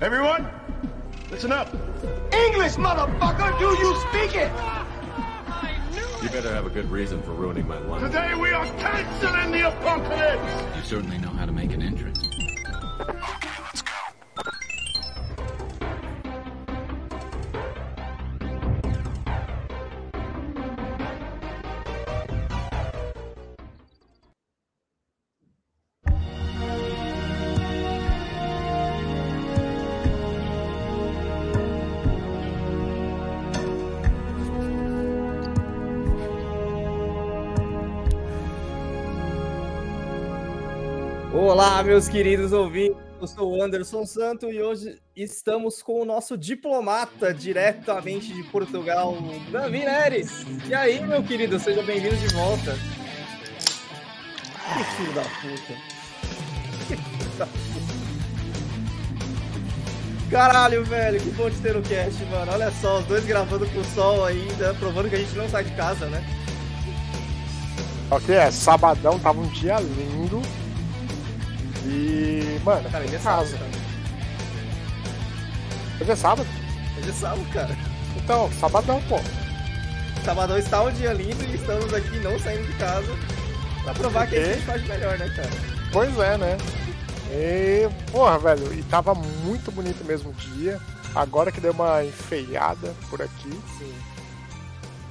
Everyone, listen up. English, motherfucker, do you speak it? You better have a good reason for ruining my life. Today we are canceling the apocalypse. You certainly know how to make an entrance. Meus queridos ouvintes. Eu sou o Anderson Santo e hoje estamos com o nosso diplomata diretamente de Portugal, Davi Neres. E aí, meu querido, seja bem-vindo de volta. Que filho da puta. Que filho da puta. Caralho, velho, que bom te ter no cast, mano. Olha só, os dois gravando com o sol ainda, provando que a gente não sai de casa, né? Ok, é, sabadão tava um dia lindo. E, mano, Cara, em é sábado, casa. cara. Hoje é sábado? Hoje é sábado, cara. Então, sabadão, pô. Sabadão está um dia lindo e estamos aqui não saindo de casa pra provar que a gente faz melhor, né, cara? Pois é, né? E, porra, velho, e tava muito bonito mesmo o dia. Agora que deu uma enfeiada por aqui. Sim.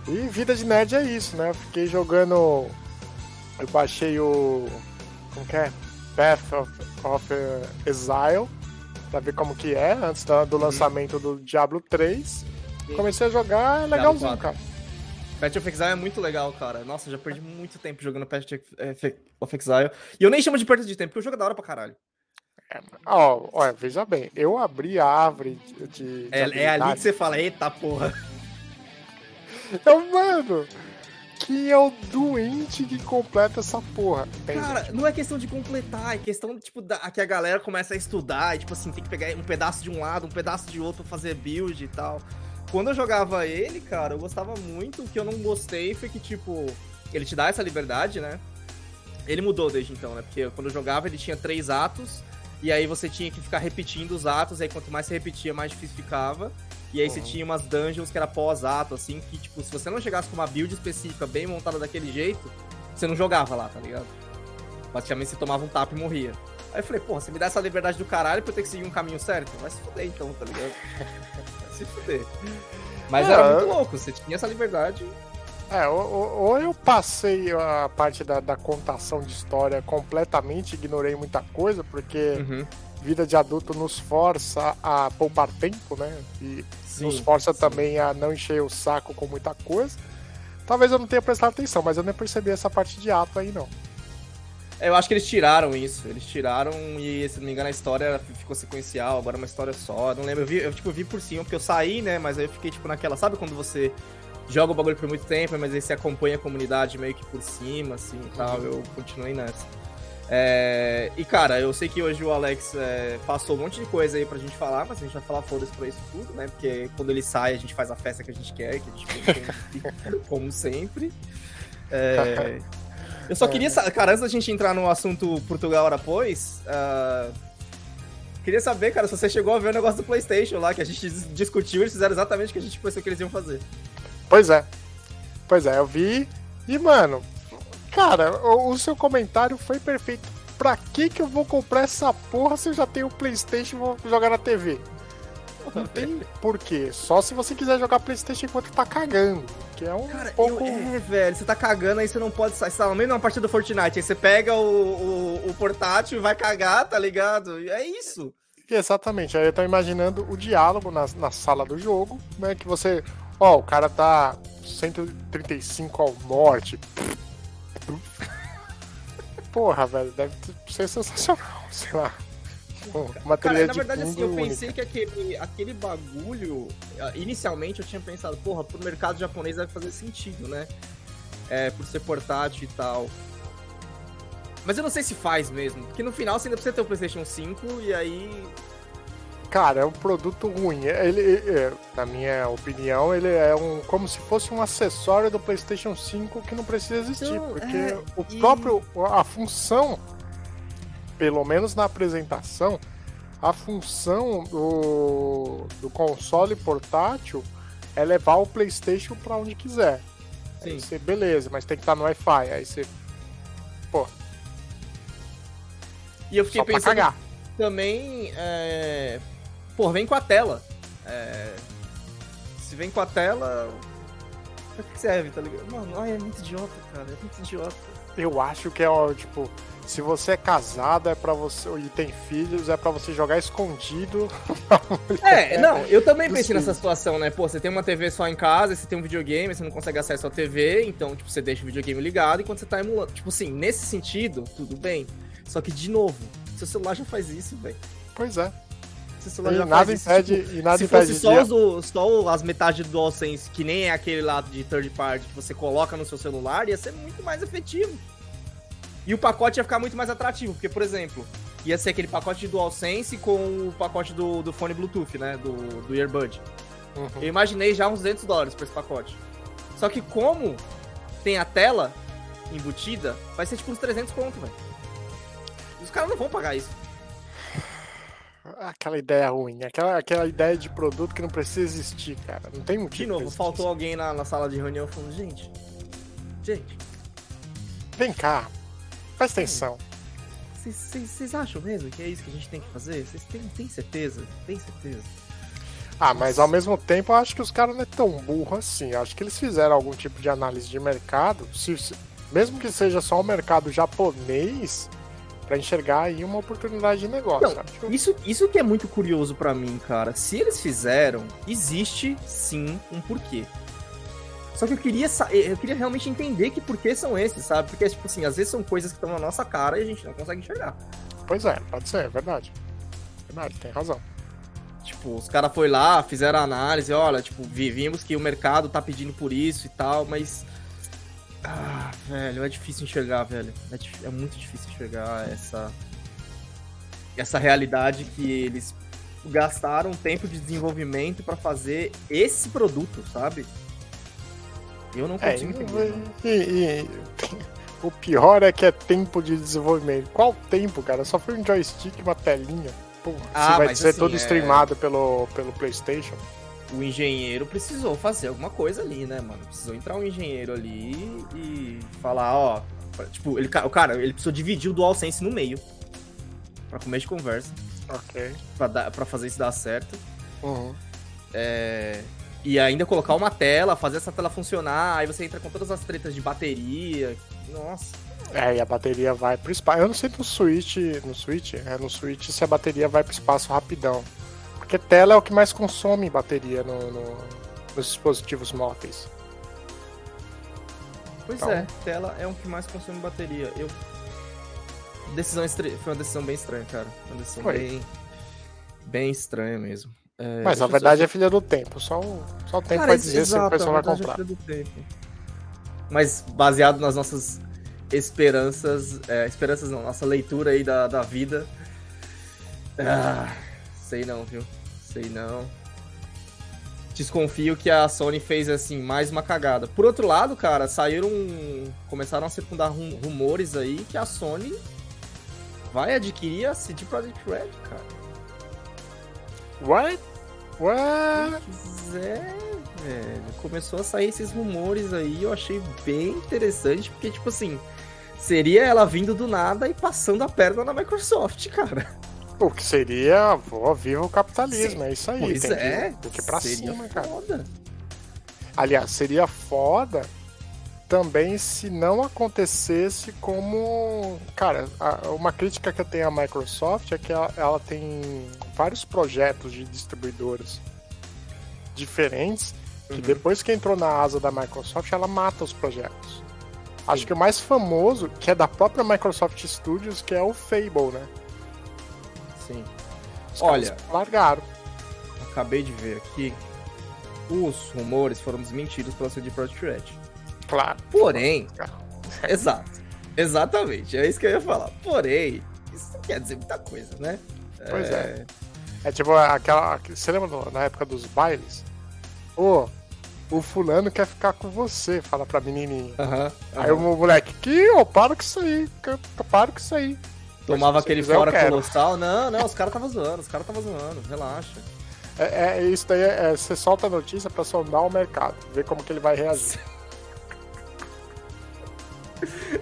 E vida de nerd é isso, né? Fiquei jogando. Eu baixei o. Como que é? Path of, of Exile. Pra ver como que é, antes do lançamento do Diablo 3. Sim. Comecei a jogar, é legalzinho, 4. cara. Path of Exile é muito legal, cara. Nossa, já perdi muito tempo jogando Path of Exile. E eu nem chamo de perda de tempo, porque o jogo é da hora pra caralho. Ó, olha, veja bem, eu abri a árvore de. de É, é ali que você fala, eita porra. Então, mano, que é o doente que completa essa porra. Tem Cara, não é questão de completar, é questão, tipo, da, que a galera começa a estudar e, tipo assim, tem que pegar um pedaço de um lado, um pedaço de outro pra fazer build e tal. Quando eu jogava ele, cara, eu gostava muito. O que eu não gostei foi que, tipo, ele te dá essa liberdade, né? Ele mudou desde então, né? Porque quando eu jogava, ele tinha três atos. E aí você tinha que ficar repetindo os atos. Aí quanto mais você repetia, mais difícil ficava. E aí você Uhum. tinha umas dungeons que era pós-ato, assim, que, tipo, se você não chegasse com uma build específica bem montada daquele jeito, você não jogava lá, tá ligado? Praticamente você tomava um tapa e morria. Aí eu falei, porra, você me dá essa liberdade do caralho pra eu ter que seguir um caminho certo? Vai se fuder então, tá ligado? Vai se fuder. Mas É, era muito louco, você tinha essa liberdade. É, ou eu passei a parte da, da contação de história completamente, ignorei muita coisa, porque Uhum. Vida de adulto nos força a poupar tempo, né? E nos Sim, força sim. também a não encher o saco com muita coisa. Talvez eu não tenha prestado atenção, mas eu nem percebi essa parte de ato aí, não. É, Eu acho que eles tiraram isso. Eles tiraram e, se não me engano, a história ficou sequencial, agora é uma história só. Não lembro, eu vi, eu tipo, vi por cima, porque eu saí, né? Mas aí eu fiquei, tipo, naquela. Sabe quando você joga o bagulho por muito tempo, mas aí você acompanha a comunidade meio que por cima, assim e tal. Eu continuei nessa. É, E, cara, eu sei que hoje o Alex é, passou um monte de coisa aí pra gente falar, mas a gente vai falar foda-se pra isso tudo, né? Porque quando ele sai, a gente faz a festa que a gente quer, que a gente como, sempre. É, Eu só queria saber, cara, antes da gente entrar no assunto Portugal hora depois, ah, queria saber, cara, se você chegou a ver o negócio do PlayStation lá, que a gente dis- discutiu, eles fizeram exatamente o que a gente pensou que eles iam fazer. Pois é. Pois é, eu vi. E, mano, cara, o, o seu comentário foi perfeito. Pra que que eu vou comprar essa porra se eu já tenho o PlayStation e vou jogar na TV? Não tem porquê. Só se você quiser jogar PlayStation enquanto tá cagando. Que é um Cara, pouco. eu- é, velho, você tá cagando, aí você não pode sair, você tá no meio de uma partida do Fortnite, aí você pega o, o, o portátil e vai cagar, tá ligado? É isso. Exatamente. Aí eu tô imaginando o diálogo na, na sala do jogo, né? Que você. Ó, o cara tá 135 ao norte. Porra, velho, deve ser sensacional, sei lá. Uma Cara, na de verdade, assim, eu única. pensei que aquele, aquele bagulho. ah, Inicialmente eu tinha pensado, porra, pro mercado japonês deve fazer sentido, né? É, por ser portátil e tal. Mas eu não sei se faz mesmo. Porque no final você ainda precisa ter o PlayStation 5 e aí. Cara, é um produto ruim. Ele, na minha opinião, ele é um como se fosse um acessório do PlayStation 5 que não precisa existir, Então, porque é, o e- próprio a função, pelo menos na apresentação, a função do, do console portátil é levar o PlayStation para onde quiser. Sim. Aí você, beleza, mas tem que estar no Wi-Fi. Aí você. Pô. E eu fiquei pensando cagar. também. É... Pô, vem com a tela. É... Se vem com a tela. Pra que serve, tá ligado? Mano, ai, é muito idiota, cara. É muito idiota. Eu acho que é, ó, tipo, se você é casado é para você e tem filhos, é para você jogar escondido. é, não, eu também pensei filhos. nessa situação, né? Pô, você tem uma TV só em casa, você tem um videogame, você não consegue acesso à TV, então, tipo, você deixa o videogame ligado enquanto você tá emulando. Tipo assim, nesse sentido, tudo bem. Só que, de novo, seu celular já faz isso, velho. Pois é. Celular e já nada impede, isso, tipo, e nada se impede fosse só, os, só as metades do DualSense, que nem é aquele lado de third party que você coloca no seu celular, ia ser muito mais efetivo. E o pacote ia ficar muito mais atrativo, porque, por exemplo, ia ser aquele pacote de DualSense com o pacote do, do fone Bluetooth, né? Do, do Earbud. Uhum. Eu imaginei já uns 200 dólares pra esse pacote. Só que como tem a tela embutida, vai ser tipo uns 300 conto, velho. Os caras não vão pagar isso. Aquela ideia ruim, aquela, aquela ideia de produto que não precisa existir, cara. Não tem motivo. De novo, faltou alguém na, na sala de reunião falando, gente, gente. Vem cá, Presta atenção. Vocês acham mesmo que é isso que a gente tem que fazer? Vocês têm, certeza? Tem certeza? Ah, mas ao mesmo tempo eu acho que os caras não é tão burro assim. Eu acho que eles fizeram algum tipo de análise de mercado, se, se, mesmo que seja só o mercado japonês, para enxergar aí uma oportunidade de negócio. Não, isso, isso que é muito curioso para mim, cara. Se eles fizeram, existe sim um porquê. Só que eu queria eu queria realmente entender que por que são esses, sabe? Porque, tipo assim, às vezes são coisas que estão na nossa cara e a gente não consegue enxergar. Pois é, pode ser, é verdade. Verdade, tem razão. Tipo, os caras foi lá, fizeram a análise, olha, tipo, vimos que o mercado tá pedindo por isso e tal, mas. Ah, velho, é difícil enxergar, velho. É, é muito difícil enxergar essa. Essa realidade que eles gastaram tempo de desenvolvimento para fazer esse produto, sabe? Eu não é, consigo é, entender. E, e, o pior é que é tempo de desenvolvimento. Qual tempo, cara? Só foi um joystick e uma telinha. Porra, ah, vai ser assim, todo é... streamado pelo, pelo PlayStation. O engenheiro precisou fazer alguma coisa ali, né, mano? Precisou entrar um engenheiro ali e falar, ó. Tipo, ele, o cara, ele precisou dividir o DualSense no meio. Pra comer de conversa. Ok. Pra, dar, pra fazer isso dar certo. Uhum. É, e ainda colocar uma tela, fazer essa tela funcionar, aí você entra com todas as tretas de bateria. Nossa. É, e a bateria vai pro espaço. Eu não sei no Switch, no Switch, é no Switch se a bateria vai pro espaço rapidão. Porque tela é o que mais consome bateria no, no nos dispositivos móveis. Pois então... é, tela é o que mais consome bateria. Eu decisão estre... foi uma decisão bem estranha, cara. Uma decisão foi. bem bem estranha mesmo. É, Mas a verdade só... é filha do tempo, só o, só o tempo Cara, vai dizer exato, se a pessoa vai é comprar. É Mas baseado nas nossas esperanças, é, esperanças não, nossa leitura aí da, da vida. Ah, sei não, viu? Sei não. Desconfio que a Sony fez assim mais uma cagada. Por outro lado, cara, saíram. Começaram a circundar rumores aí que a Sony vai adquirir a CD Projekt Red, cara. What? What? Pois é, velho. Começou a sair esses rumores aí, eu achei bem interessante, porque, tipo assim, seria ela vindo do nada e passando a perna na Microsoft, cara. O que seria, vou viva o capitalismo, Sim. é isso aí. Pois é. O que pra seria cima, foda. cara. Aliás, seria foda também se não acontecesse como. Cara, a, uma crítica que eu tenho à Microsoft é que ela, ela tem vários projetos de distribuidoras diferentes que uhum. depois que entrou na asa da Microsoft ela mata os projetos. Acho que o mais famoso, que é da própria Microsoft Studios, que é o Fable, né? Sim. Os Olha, largaram. Acabei de ver aqui. Os rumores foram desmentidos pela CD Projekt Red. Claro. Porém, exato. Exatamente, é isso que eu ia falar. Porém, isso não quer dizer muita coisa, né? Pois é. É, é tipo aquela. Você lembra na época dos bailes? Ô, o fulano quer ficar com você, fala pra menininha. Uhum, uhum. Aí o moleque, que, ô, para com isso aí, para com isso aí. Tomava aquele quiser, fora colossal. Não, não, os caras tava zoando, os caras tava zoando, relaxa. É, é- isso daí é, é- você solta a notícia pra sondar o mercado, ver como que ele vai reagir.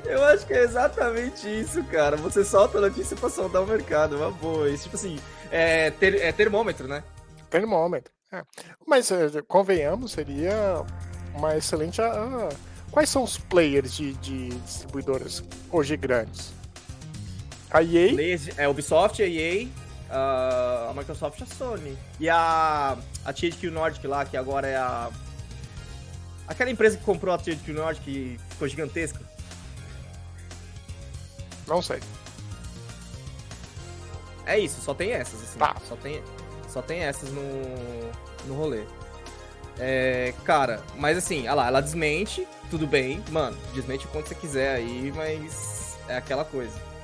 Eu acho que é exatamente isso, cara. Você solta a notícia pra sondar o mercado, uma boa. Isso, tipo assim, é, ter- é termômetro, né? Termômetro. É. Mas eh, convenhamos, seria uma excelente. ah, quais são os players de, de distribuidoras hoje grandes? A EA, É Ubisoft, a EA, a, a Microsoft e a Sony. E a, a THQ Nordic lá, que agora é a... Aquela empresa que comprou a THQ Nordic que ficou gigantesca. não sei. É isso, só tem essas, assim. Tá. Só tem, só tem essas no, no rolê. É, cara, mas assim, olha lá, ela desmente, tudo bem. Mano, desmente o quanto você quiser aí, mas é aquela coisa.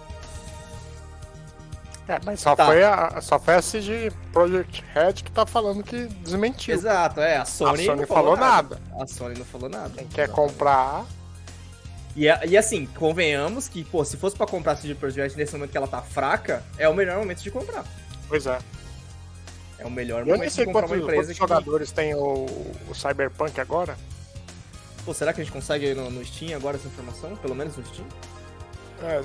É, mas só, Tá. foi a, só foi a CG Project Red que tá falando que desmentiu. Exato, é, a Sony, a Sony não falou nada. A Sony não falou nada. Quem quer Exatamente. comprar, E, e assim, convenhamos que, pô, se fosse pra comprar a CD Projekt nesse momento que ela tá fraca, é o melhor momento de comprar. pois é. É o melhor momento de comprar quantos, uma empresa quantos que... jogadores tem o, o Cyberpunk agora. Pô, será que a gente consegue no, no Steam agora essa informação? Pelo menos no Steam? É,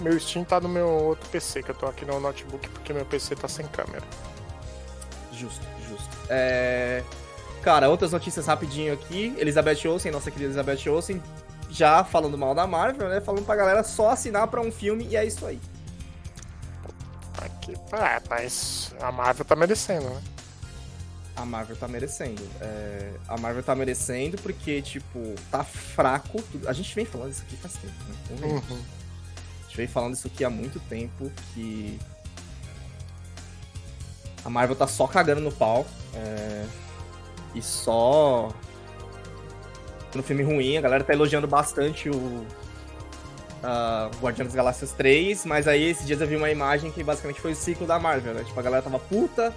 meu Steam tá no meu outro PC, que eu tô aqui no notebook porque meu PC tá sem câmera. Justo, justo. É... Cara, outras notícias rapidinho aqui. Elizabeth Olsen, nossa querida Elizabeth Olsen, já falando mal da Marvel, né? Falando pra galera só assinar pra um filme e é isso aí. Aqui, é, mas a Marvel tá merecendo, né? A Marvel tá merecendo. É, A Marvel tá merecendo porque, tipo, tá fraco. A gente vem falando isso aqui faz tempo, né? Uhum. Gente vem falando isso aqui há muito tempo, que a Marvel tá só cagando no pau. é, E só. No filme ruim, a galera tá elogiando bastante o. Uh, Guardiões das Galáxias 3, mas aí esses dias eu vi uma imagem que basicamente foi o ciclo da Marvel, né? Tipo, a galera tava puta,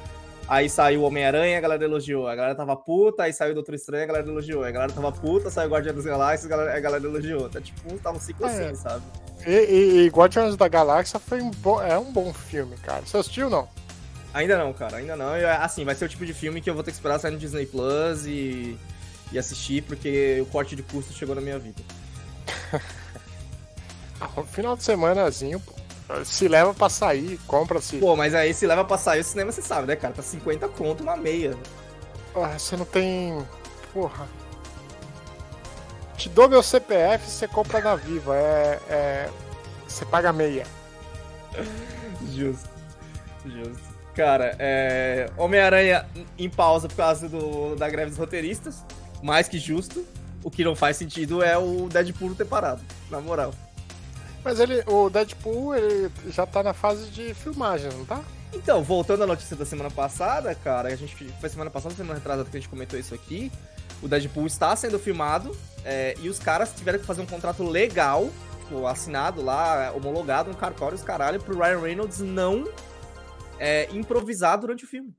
aí saiu o Homem-Aranha, a galera elogiou. A galera tava puta, aí saiu o Doutor Estranho, a galera elogiou. A galera tava puta, saiu o Guardiões das Galáxias, a galera, a galera elogiou. Tá tipo, tava um ciclo É. assim, sabe? E, e, e Guardians da Galáxia foi um bo- é um bom filme, cara. Você assistiu não? Ainda não, cara, ainda não. Eu, assim, vai ser o tipo de filme que eu vou ter que esperar sair no Disney Plus e, e assistir, porque o corte de custo chegou na minha vida. Ah, um final de semanazinho, pô. Se leva pra sair, compra-se. Pô, mas aí se leva pra sair o cinema, você sabe, né, cara? Tá 50 conto uma meia. Ah, você não tem. Porra. Te dou meu CPF você compra na Viva. É. é... Você paga meia. Justo. Justo. Cara, é... Homem-Aranha em pausa por causa do... da greve dos roteiristas. Mais que justo. O que não faz sentido é o Deadpool ter parado, na moral. Mas ele, o Deadpool ele já tá na fase de filmagem, não tá? Então, voltando à notícia da semana passada, cara, a gente foi semana passada, semana retrasada que a gente comentou isso aqui. O Deadpool está sendo filmado é, e os caras tiveram que fazer um contrato legal, assinado lá, homologado, um cartório, os caralho, pro Ryan Reynolds não é, improvisar durante o filme.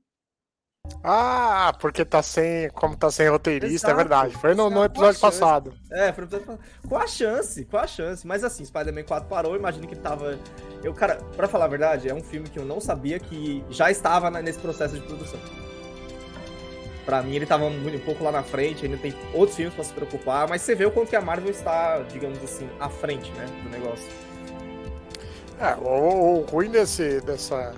Ah, porque tá sem. Como tá sem roteirista, é Exato, verdade. Foi no, no episódio passado. É, foi pra- com a chance, com a chance. Mas assim, Spider-Man 4 parou, imagino que tava. Eu, cara, pra falar a verdade, é um filme que eu não sabia que já estava nesse processo de produção. Pra mim, ele tava um pouco lá na frente, ainda tem outros filmes pra se preocupar, mas você vê o quanto que a Marvel está, digamos assim, à frente, né, do negócio. É, o, o ruim desse, dessa.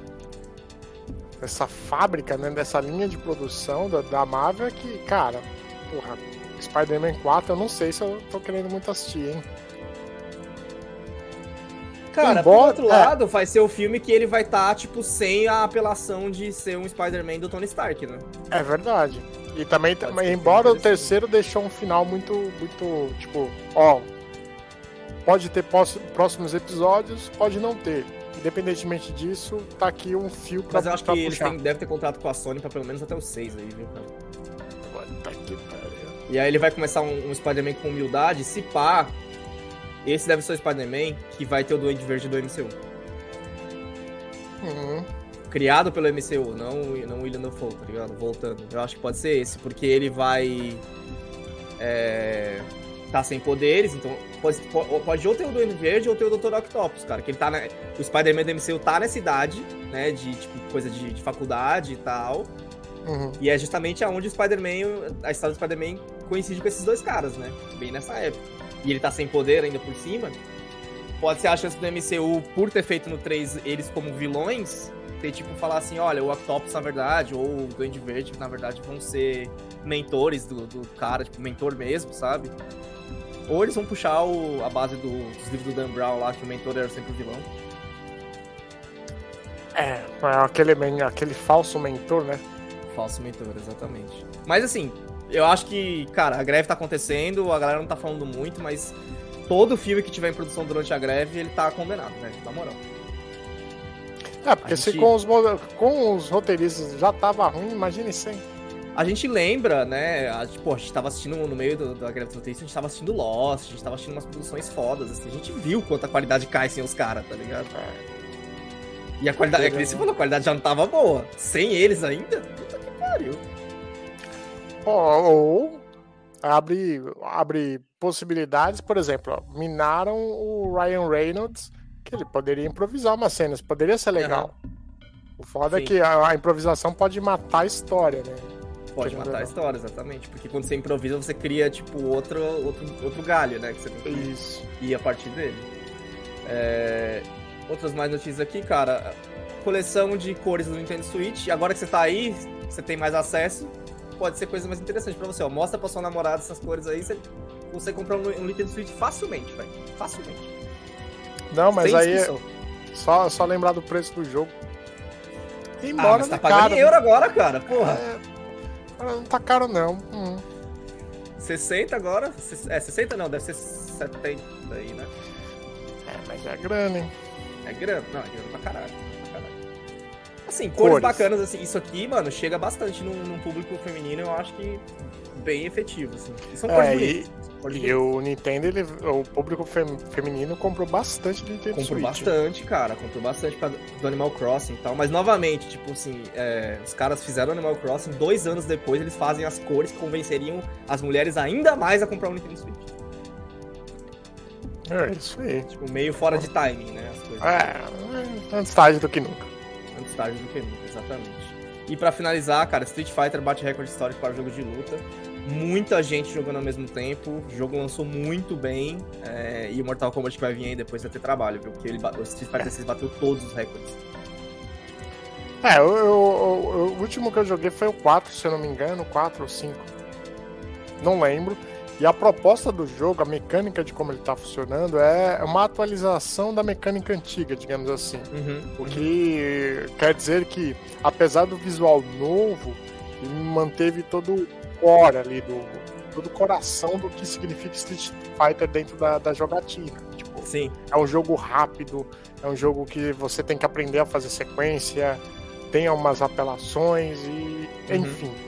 Dessa fábrica, né? Dessa linha de produção da, da Marvel é que, cara, porra, Spider-Man 4 eu não sei se eu tô querendo muito assistir, hein? Cara, Embora- por outro é. lado, vai ser o filme que ele vai estar, tipo, sem a apelação de ser um Spider-Man do Tony Stark, né? É verdade. E também, também embora o terceiro deixou um final muito, muito, tipo, ó, pode ter próximos episódios, pode não ter. Independentemente disso, tá aqui um fio pra, Mas eu acho que eles têm, devem ter contrato com a Sony pra pelo menos até os 6 aí, viu, cara? Puta que pariu. E aí ele vai começar um, um Spider-Man com humildade, se pá. Esse deve ser o Spider-Man que vai ter o Duende Verde do MCU. Uhum. Criado pelo MCU, não, não William Dafoe, tá ligado? Voltando. Eu acho que pode ser esse, porque ele vai. É... tá sem poderes, então pode, pode ou ter o Duende Verde ou ter o Dr. Octopus, cara. Que ele tá na, O Spider-Man do MCU tá nessa idade, né? De tipo, coisa de, de faculdade e tal. Uhum. E é justamente aonde o Spider-Man, a história do Spider-Man coincide com esses dois caras, né? Bem nessa época. E ele tá sem poder ainda por cima. Pode ser a chance do MCU, por ter feito no 3 eles como vilões, ter tipo falar assim, olha, o Octopus na verdade, ou o Duende Verde, na verdade, vão ser mentores do, do cara, tipo, mentor mesmo, sabe? Ou eles vão puxar o, a base do, dos livros do Dan Brown lá, que o mentor era sempre o vilão. É, aquele, aquele falso mentor, né? Falso mentor, exatamente. Mas assim, eu acho que, cara, a greve tá acontecendo, a galera não tá falando muito, mas todo filme que tiver em produção durante a greve, ele tá condenado, né? Na moral. É, porque a se gente... com, os, com os roteiristas já tava ruim, imagine sem. A gente lembra, né? A, tipo, a gente tava assistindo no meio do, da a gente tava assistindo Lost, a gente tava assistindo umas produções fodas, assim, a gente viu quanta qualidade cai sem os caras, tá ligado? É. E a qualidade, é que você falou, a qualidade já não tava boa. Sem eles ainda? Puta que pariu. Ou abre, abre possibilidades, por exemplo, ó, minaram o Ryan Reynolds, que ele poderia improvisar umas cenas, poderia ser legal. Uhum. O foda é Sim. é que a, a, improvisação pode matar a história, né? Pode matar a história, exatamente. Porque quando você improvisa, você cria, tipo, outro, outro, outro galho, né? Que você tem que Isso. ir a partir dele. É... Outras mais notícias aqui, cara. Coleção de cores do Nintendo Switch. Agora que você tá aí, você tem mais acesso pode ser coisa mais interessante pra você, ó. Mostra pra sua namorada essas cores aí, você consegue comprar um, Nintendo Switch facilmente, velho. Facilmente. Não, mas Sem aí. É só, só lembrar do preço do jogo. E embora ah, mas tá pagando caro, euro agora, cara, porra. É, não tá caro não. Hum. 60 agora? É, 60 não, deve ser 70 aí, né? É, mas é grana, hein? É grana, não, é grana pra caralho. Assim, cores, cores, bacanas, assim, isso aqui, mano, chega bastante num, num, público feminino, eu acho que bem efetivo, assim. E são cores é, bonitas. E, e o Nintendo, ele, o público fem, feminino comprou bastante Nintendo comprou Switch. Comprou bastante, cara, comprou bastante pra, do Animal Crossing e tal, mas novamente, tipo assim, é, os caras fizeram Animal Crossing, dois anos depois eles fazem as cores que convenceriam as mulheres ainda mais a comprar o Nintendo Switch. É, isso aí. Tipo, meio fora de timing, né? As coisas. É, antes tarde do que nunca antes tarde do que nunca, exatamente. E para finalizar, cara, Street Fighter bate recorde histórico para o jogo de luta. Muita gente jogando ao mesmo tempo. O jogo lançou muito bem. É, e o Mortal Kombat vai vir aí depois vai ter trabalho, viu? Porque ele, o Street Fighter 6 bateu todos os recordes. É, o, o, o, último que eu joguei foi o 4, se eu não me engano, 4 ou 5. Não lembro. E a proposta do jogo, a mecânica de como ele está funcionando, é uma atualização da mecânica antiga, digamos assim. Uhum, o que uhum. quer dizer que, apesar do visual novo, ele manteve todo core ali, do, todo o coração do que significa Street Fighter dentro da, da jogatina. Tipo, Sim. É um jogo rápido, é um jogo que você tem que aprender a fazer sequência, tem umas apelações e, uhum. enfim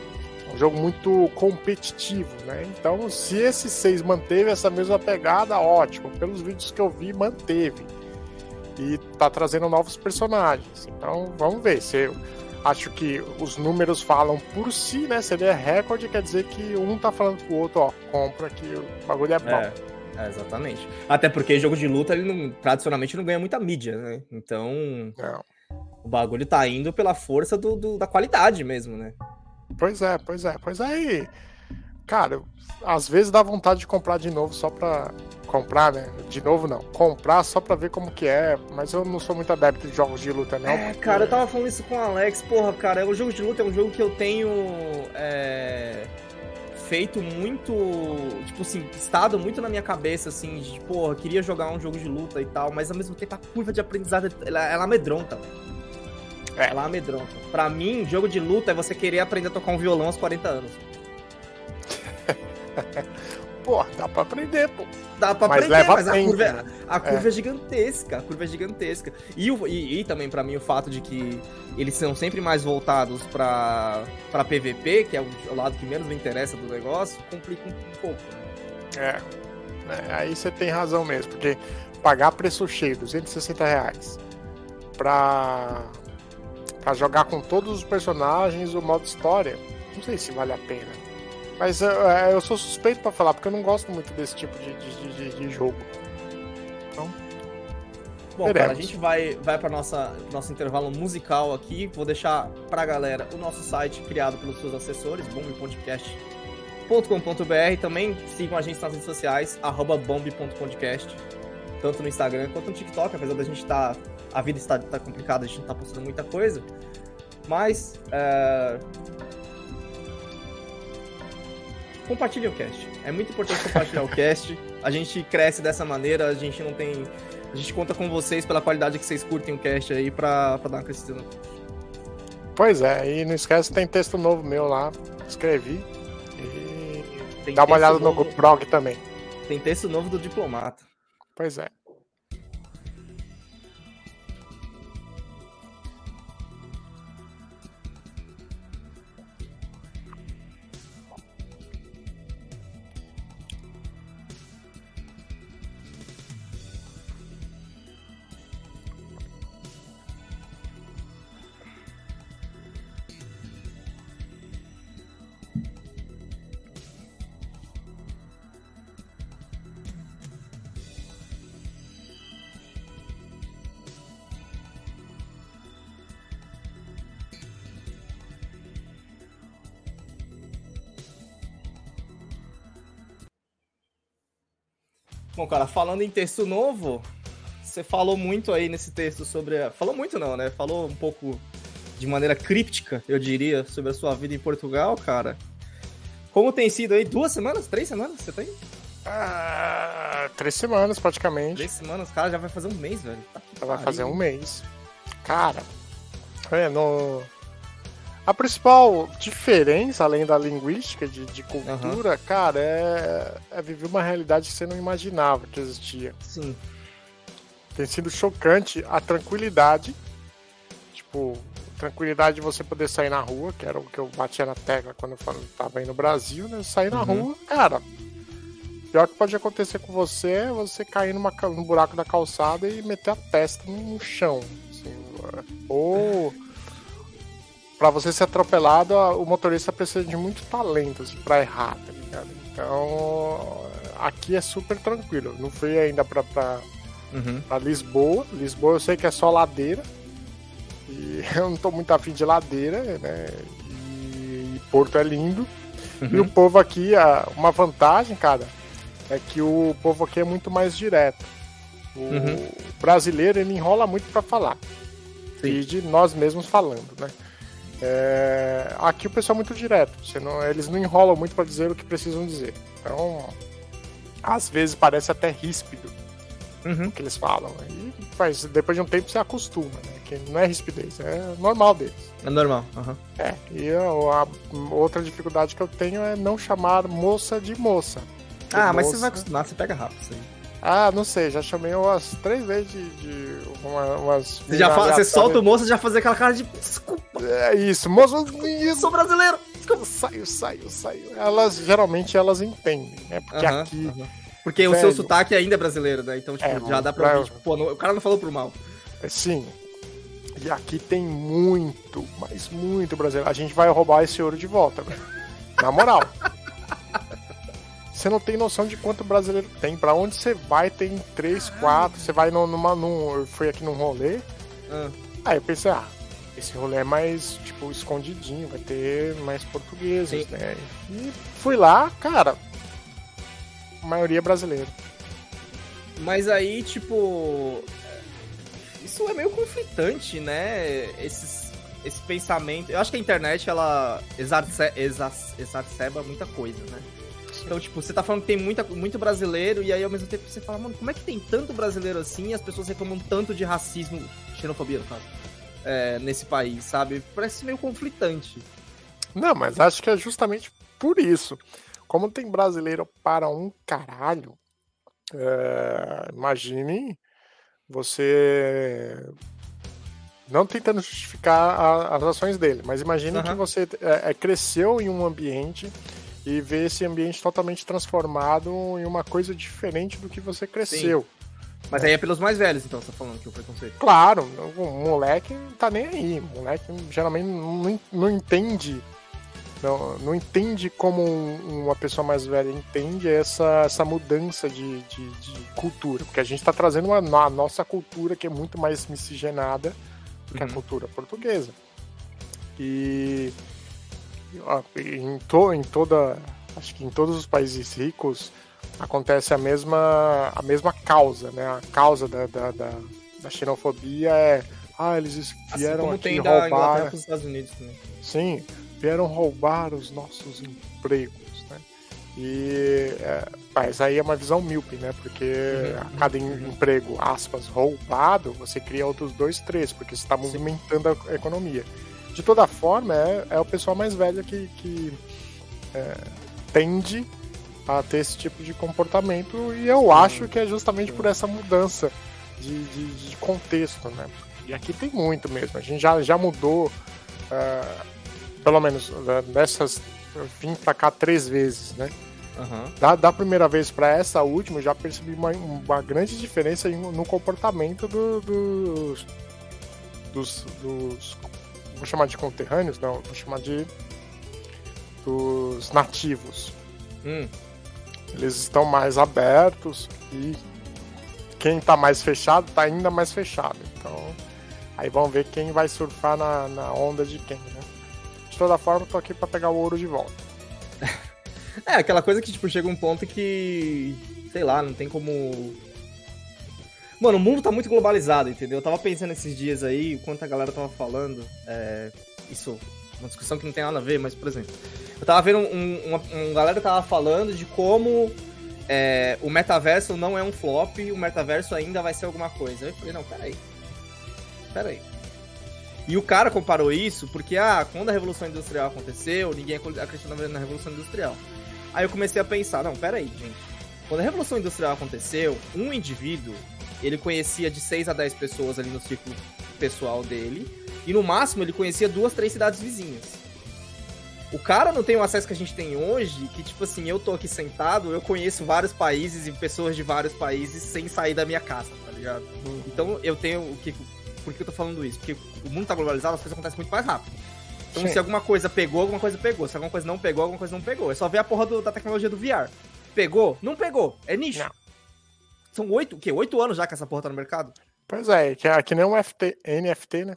um jogo muito competitivo, né? Então, se esse 6 manteve essa mesma pegada, ótimo. Pelos vídeos que eu vi, manteve. E tá trazendo novos personagens. Então, vamos ver. Se acho que os números falam por si, né? Se ele é recorde, quer dizer que um tá falando pro outro, ó, compra que o bagulho é bom. É. É, exatamente. Até porque jogo de luta, ele não, tradicionalmente não ganha muita mídia, né? Então. Não. O bagulho tá indo pela força do, do, da qualidade mesmo, né? Pois é, pois é, pois aí. Cara, às vezes dá vontade de comprar de novo só pra. Comprar, né? De novo não. Comprar só pra ver como que é. Mas eu não sou muito adepto de jogos de luta, não. É, porque... cara, eu tava falando isso com o Alex. Porra, cara, o jogo de luta é um jogo que eu tenho. É feito muito, tipo assim, estado muito na minha cabeça, assim, de, porra, queria jogar um jogo de luta e tal, mas ao mesmo tempo a curva de aprendizado, ela, ela amedronta, é. Ela amedronta. Pra mim, jogo de luta é você querer aprender a tocar um violão aos 40 anos. pô, dá pra aprender, pô. Dá pra mas aprender, mas a curva, é, né? a curva é. é. gigantesca. A curva é gigantesca. E, o, e, e, também, pra mim, o fato de que eles são sempre mais voltados pra, pra PVP, que é o, o lado que menos me interessa do negócio, complica um, um pouco. Né? É. é. Aí você tem razão mesmo, porque pagar preço cheio, 260 reais, pra Pra jogar com todos os personagens o modo história, não sei se vale a pena. Mas eu, é, eu sou suspeito pra falar, porque eu não gosto muito desse tipo de, de, de, de jogo. Então. Bom, cara, a gente vai, vai para nossa nosso intervalo musical aqui. Vou deixar pra galera o nosso site criado pelos seus assessores, bomb.podcast.com.br. Também sigam a gente nas redes sociais, arroba bomb.podcast, tanto no Instagram quanto no TikTok, apesar da gente estar. a vida está tá complicada, a gente não tá postando muita coisa. Mas. É... Compartilhe o cast. É muito importante compartilhar o cast. A gente cresce dessa maneira, a gente não tem. A gente conta com vocês pela qualidade que vocês curtem o cast aí pra, pra dar uma crescida. Pois é, e não esquece, tem texto novo meu lá. Escrevi. E Tem dá uma olhada no novo- blog também. Tem texto novo do Diplomata. Pois é. Bom, cara, falando em texto novo, você falou muito aí nesse texto sobre. a- Falou muito não, né? Falou um pouco de maneira críptica, eu diria, sobre a sua vida em Portugal, cara. Como tem sido aí? Duas semanas? Três semanas? Você tem? Ah, três semanas praticamente. Três semanas? Cara, já vai fazer um mês, velho. Tá vai fazer um mês. Cara, é, no... a principal diferença, além da linguística, de, de cultura, cara, é, é viver uma realidade que você não imaginava que existia. Sim. Tem sido chocante a tranquilidade. Tipo, tranquilidade de você poder sair na rua, que era o que eu batia na tecla quando eu tava aí no Brasil, né? Sair na Uhum. rua, cara. Pior que pode acontecer com você é você cair numa, no buraco da calçada e meter a testa no chão. assim, ou pra você ser atropelado, o motorista precisa de muito talento assim, pra errar, tá ligado? Então, aqui é super tranquilo. Não fui ainda pra, pra, Uhum. pra Lisboa. Lisboa eu sei que é só ladeira. E eu não tô muito afim de ladeira, né? E, e Porto é lindo. E o povo aqui, uma vantagem, cara, é que o povo aqui é muito mais direto. O Uhum. brasileiro, ele enrola muito pra falar. Sim. E de nós mesmos falando, né? É, aqui o pessoal é muito direto. Não, eles não enrolam muito pra dizer o que precisam dizer. Então, às vezes parece até ríspido Uhum. o que eles falam. E faz, depois de um tempo você acostuma, né? Que não é rispidez, é normal deles. É normal. aham. É, e a, outra dificuldade que eu tenho é não chamar moça de moça. Ah, mas você moça- vai acostumar, você pega rápido isso aí. Ah, não sei, já chamei umas três vezes de, de uma, umas. Você, já fala, você solta o moço e já fazer aquela cara de desculpa, É isso, moça. eu Isso, sou brasileiro. Desculpa. saiu, saiu, saiu. Elas geralmente elas entendem, né? Porque Aham, aqui. aham. Porque o Velho. seu sotaque ainda é brasileiro, né? Então, tipo, É, já dá pra ouvir, tipo, pô, não- o cara não falou por mal. Sim. E aqui tem muito, mas muito brasileiro. A gente vai roubar esse ouro de volta, velho. Na moral. Você não tem noção de quanto brasileiro tem. Pra onde você vai, tem três, quatro. Você vai numa. Num, eu fui aqui num rolê. Ah, Aí eu pensei, ah, esse rolê é mais, tipo, escondidinho, vai ter mais portugueses, Sim. né? E fui lá, cara. A maioria é brasileiro. Mas aí, tipo. Isso é meio conflitante, né? Esses, esse pensamento. Eu acho que a internet, ela exacerba muita coisa, né? Então, tipo, você tá falando que tem muita, muito brasileiro, e aí ao mesmo tempo você fala, mano, como é que tem tanto brasileiro assim e as pessoas reclamam tanto de racismo, xenofobia, no caso, é, nesse país, sabe? Parece meio conflitante. Não, mas acho que é justamente por isso. Como tem brasileiro para um caralho, é, imagine você. Não tentando justificar a- as ações dele, mas imagine Aham. que você é, é, cresceu em um ambiente e vê esse ambiente totalmente transformado em uma coisa diferente do que você cresceu. Mas aí é pelos mais velhos, então, você tá falando que o preconceito. Claro, o moleque não tá nem aí. O moleque geralmente não, não entende não, não entende como um- uma pessoa mais velha entende essa, essa mudança de, de, de cultura. Porque a gente está trazendo uma, a nossa cultura que é muito mais miscigenada do que a Uhum. cultura portuguesa. E em, to, em toda. Acho que em todos os países ricos acontece a mesma, a mesma causa, né? A causa da, da, da, da xenofobia é. Ah, eles Assim vieram como aqui roubar. para os Estados Unidos também. Sim, vieram roubar os nossos empregos, né? E é, mas aí é uma visão míope, né? Porque Uhum, a cada em- emprego, aspas, roubado, você cria outros dois, três, porque você está movimentando a economia. De toda forma, é, é o pessoal mais velho que, que é, tende a ter esse tipo de comportamento e eu acho que é justamente por essa mudança de, de, de contexto, né? E aqui tem muito mesmo. A gente já, já mudou, ah, pelo menos ah, dessas. Eu vim pra cá três vezes, né? Aham. Da, da primeira vez pra essa última, eu já percebi uma, uma grande diferença no comportamento do- dos, dos, dos. Vou chamar de conterrâneos? Não, vou chamar de. dos nativos. Hum. Eles estão mais abertos e quem tá mais fechado tá ainda mais fechado. Então, aí vamos ver quem vai surfar na, na onda de quem, né? De toda forma, eu tô aqui pra pegar o ouro de volta. É, aquela coisa que, tipo, chega um ponto que. Sei lá, não tem como. Mano, o mundo tá muito globalizado, entendeu? Eu tava pensando esses dias aí, o quanto a galera tava falando. É, isso, uma discussão que não tem nada a ver, mas, por exemplo, eu tava vendo um, uma, uma galera tava falando de como é, o metaverso não é um flop, o metaverso ainda vai ser alguma coisa. Eu falei, não, peraí. Peraí. E o cara comparou isso porque, ah, quando a Revolução Industrial aconteceu, ninguém acreditou na na Revolução Industrial. Aí eu comecei a pensar, não, peraí, gente. Quando a Revolução Industrial aconteceu, um indivíduo, ele conhecia de 6 a 10 pessoas ali no círculo pessoal dele, e no máximo ele conhecia duas, três cidades vizinhas. O cara não tem o acesso que a gente tem hoje, que tipo assim, eu tô aqui sentado, eu conheço vários países e pessoas de vários países sem sair da minha casa, tá ligado? Então eu tenho o que. Por que eu tô falando isso? Porque o mundo tá globalizado, as coisas acontecem muito mais rápido. Então, Sim. se alguma coisa pegou, alguma coisa pegou. Se alguma coisa não pegou, alguma coisa não pegou. É só ver a porra do- da tecnologia do VR. Pegou? Não pegou. É nicho. Não. São oito, o quê? Oito anos já que essa porra tá no mercado? Pois é, que, é que nem um FT, NFT, né?